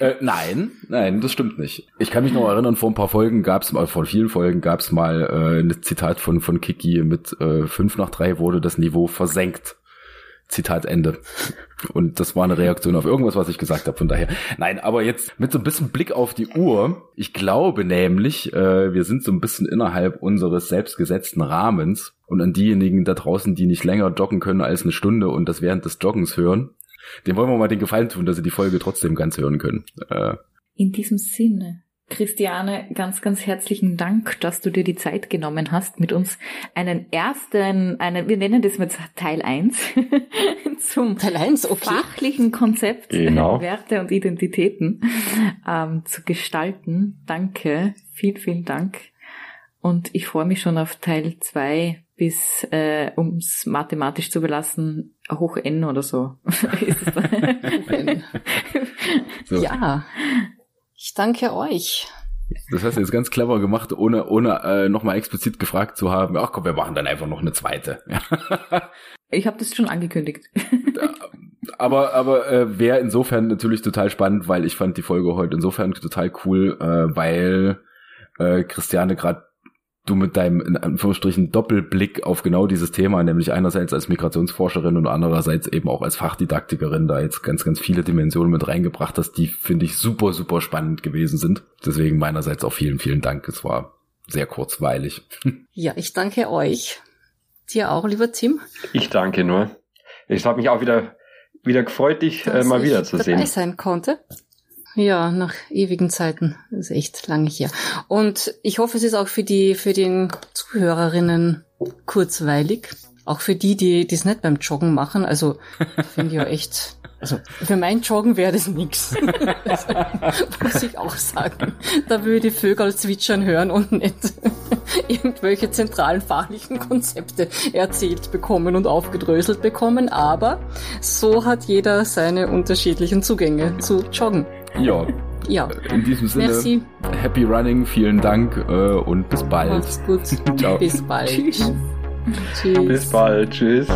Äh, nein, nein, das stimmt nicht. Ich kann mich noch erinnern, vor ein paar Folgen gab es mal, vor vielen Folgen gab es mal äh, ein Zitat von, von Kiki mit äh, 5 nach 3 wurde das Niveau versenkt. Zitat Ende. Und das war eine Reaktion auf irgendwas, was ich gesagt habe. Von daher, nein, aber jetzt mit so ein bisschen Blick auf die Uhr. Ich glaube nämlich, äh, wir sind so ein bisschen innerhalb unseres selbstgesetzten Rahmens. Und an diejenigen da draußen, die nicht länger joggen können als eine Stunde und das während des Joggens hören, dem wollen wir mal den Gefallen tun, dass sie die Folge trotzdem ganz hören können. Äh, In diesem Sinne. Christiane, ganz, ganz herzlichen Dank, dass du dir die Zeit genommen hast, mit uns einen ersten, einen, wir nennen das mit Teil 1, zum Teil 1, okay. fachlichen Konzept genau. Werte und Identitäten ähm, zu gestalten. Danke, vielen, vielen Dank. Und ich freue mich schon auf Teil 2 bis, äh, um es mathematisch zu belassen, hoch N oder so. so. Ja. Ich danke euch. Das hast du jetzt ganz clever gemacht, ohne, ohne äh, nochmal explizit gefragt zu haben, ach komm, wir machen dann einfach noch eine zweite. ich habe das schon angekündigt. aber aber äh, wäre insofern natürlich total spannend, weil ich fand die Folge heute insofern total cool, äh, weil äh, Christiane gerade du mit deinem, in Anführungsstrichen, Doppelblick auf genau dieses Thema, nämlich einerseits als Migrationsforscherin und andererseits eben auch als Fachdidaktikerin da jetzt ganz, ganz viele Dimensionen mit reingebracht hast, die finde ich super, super spannend gewesen sind. Deswegen meinerseits auch vielen, vielen Dank. Es war sehr kurzweilig. Ja, ich danke euch. Dir auch, lieber Tim. Ich danke nur. Es hat mich auch wieder, wieder gefreut, dich äh, mal wieder zu sehen. sein konnte. Ja, nach ewigen Zeiten. Das ist echt lange hier. Und ich hoffe, es ist auch für die, für den Zuhörerinnen kurzweilig. Auch für die, die es nicht beim Joggen machen. Also, finde ich ja echt also für mein Joggen wäre das nix. muss ich auch sagen. Da würde ich Vögel zwitschern hören und nicht irgendwelche zentralen fachlichen Konzepte erzählt bekommen und aufgedröselt bekommen. Aber so hat jeder seine unterschiedlichen Zugänge zu Joggen. Ja. Ja. In diesem Sinne, Merci. Happy Running, vielen Dank äh, und bis bald. Macht's gut. Ciao. Bis bald. Tschüss. Tschüss. Bis bald. Tschüss.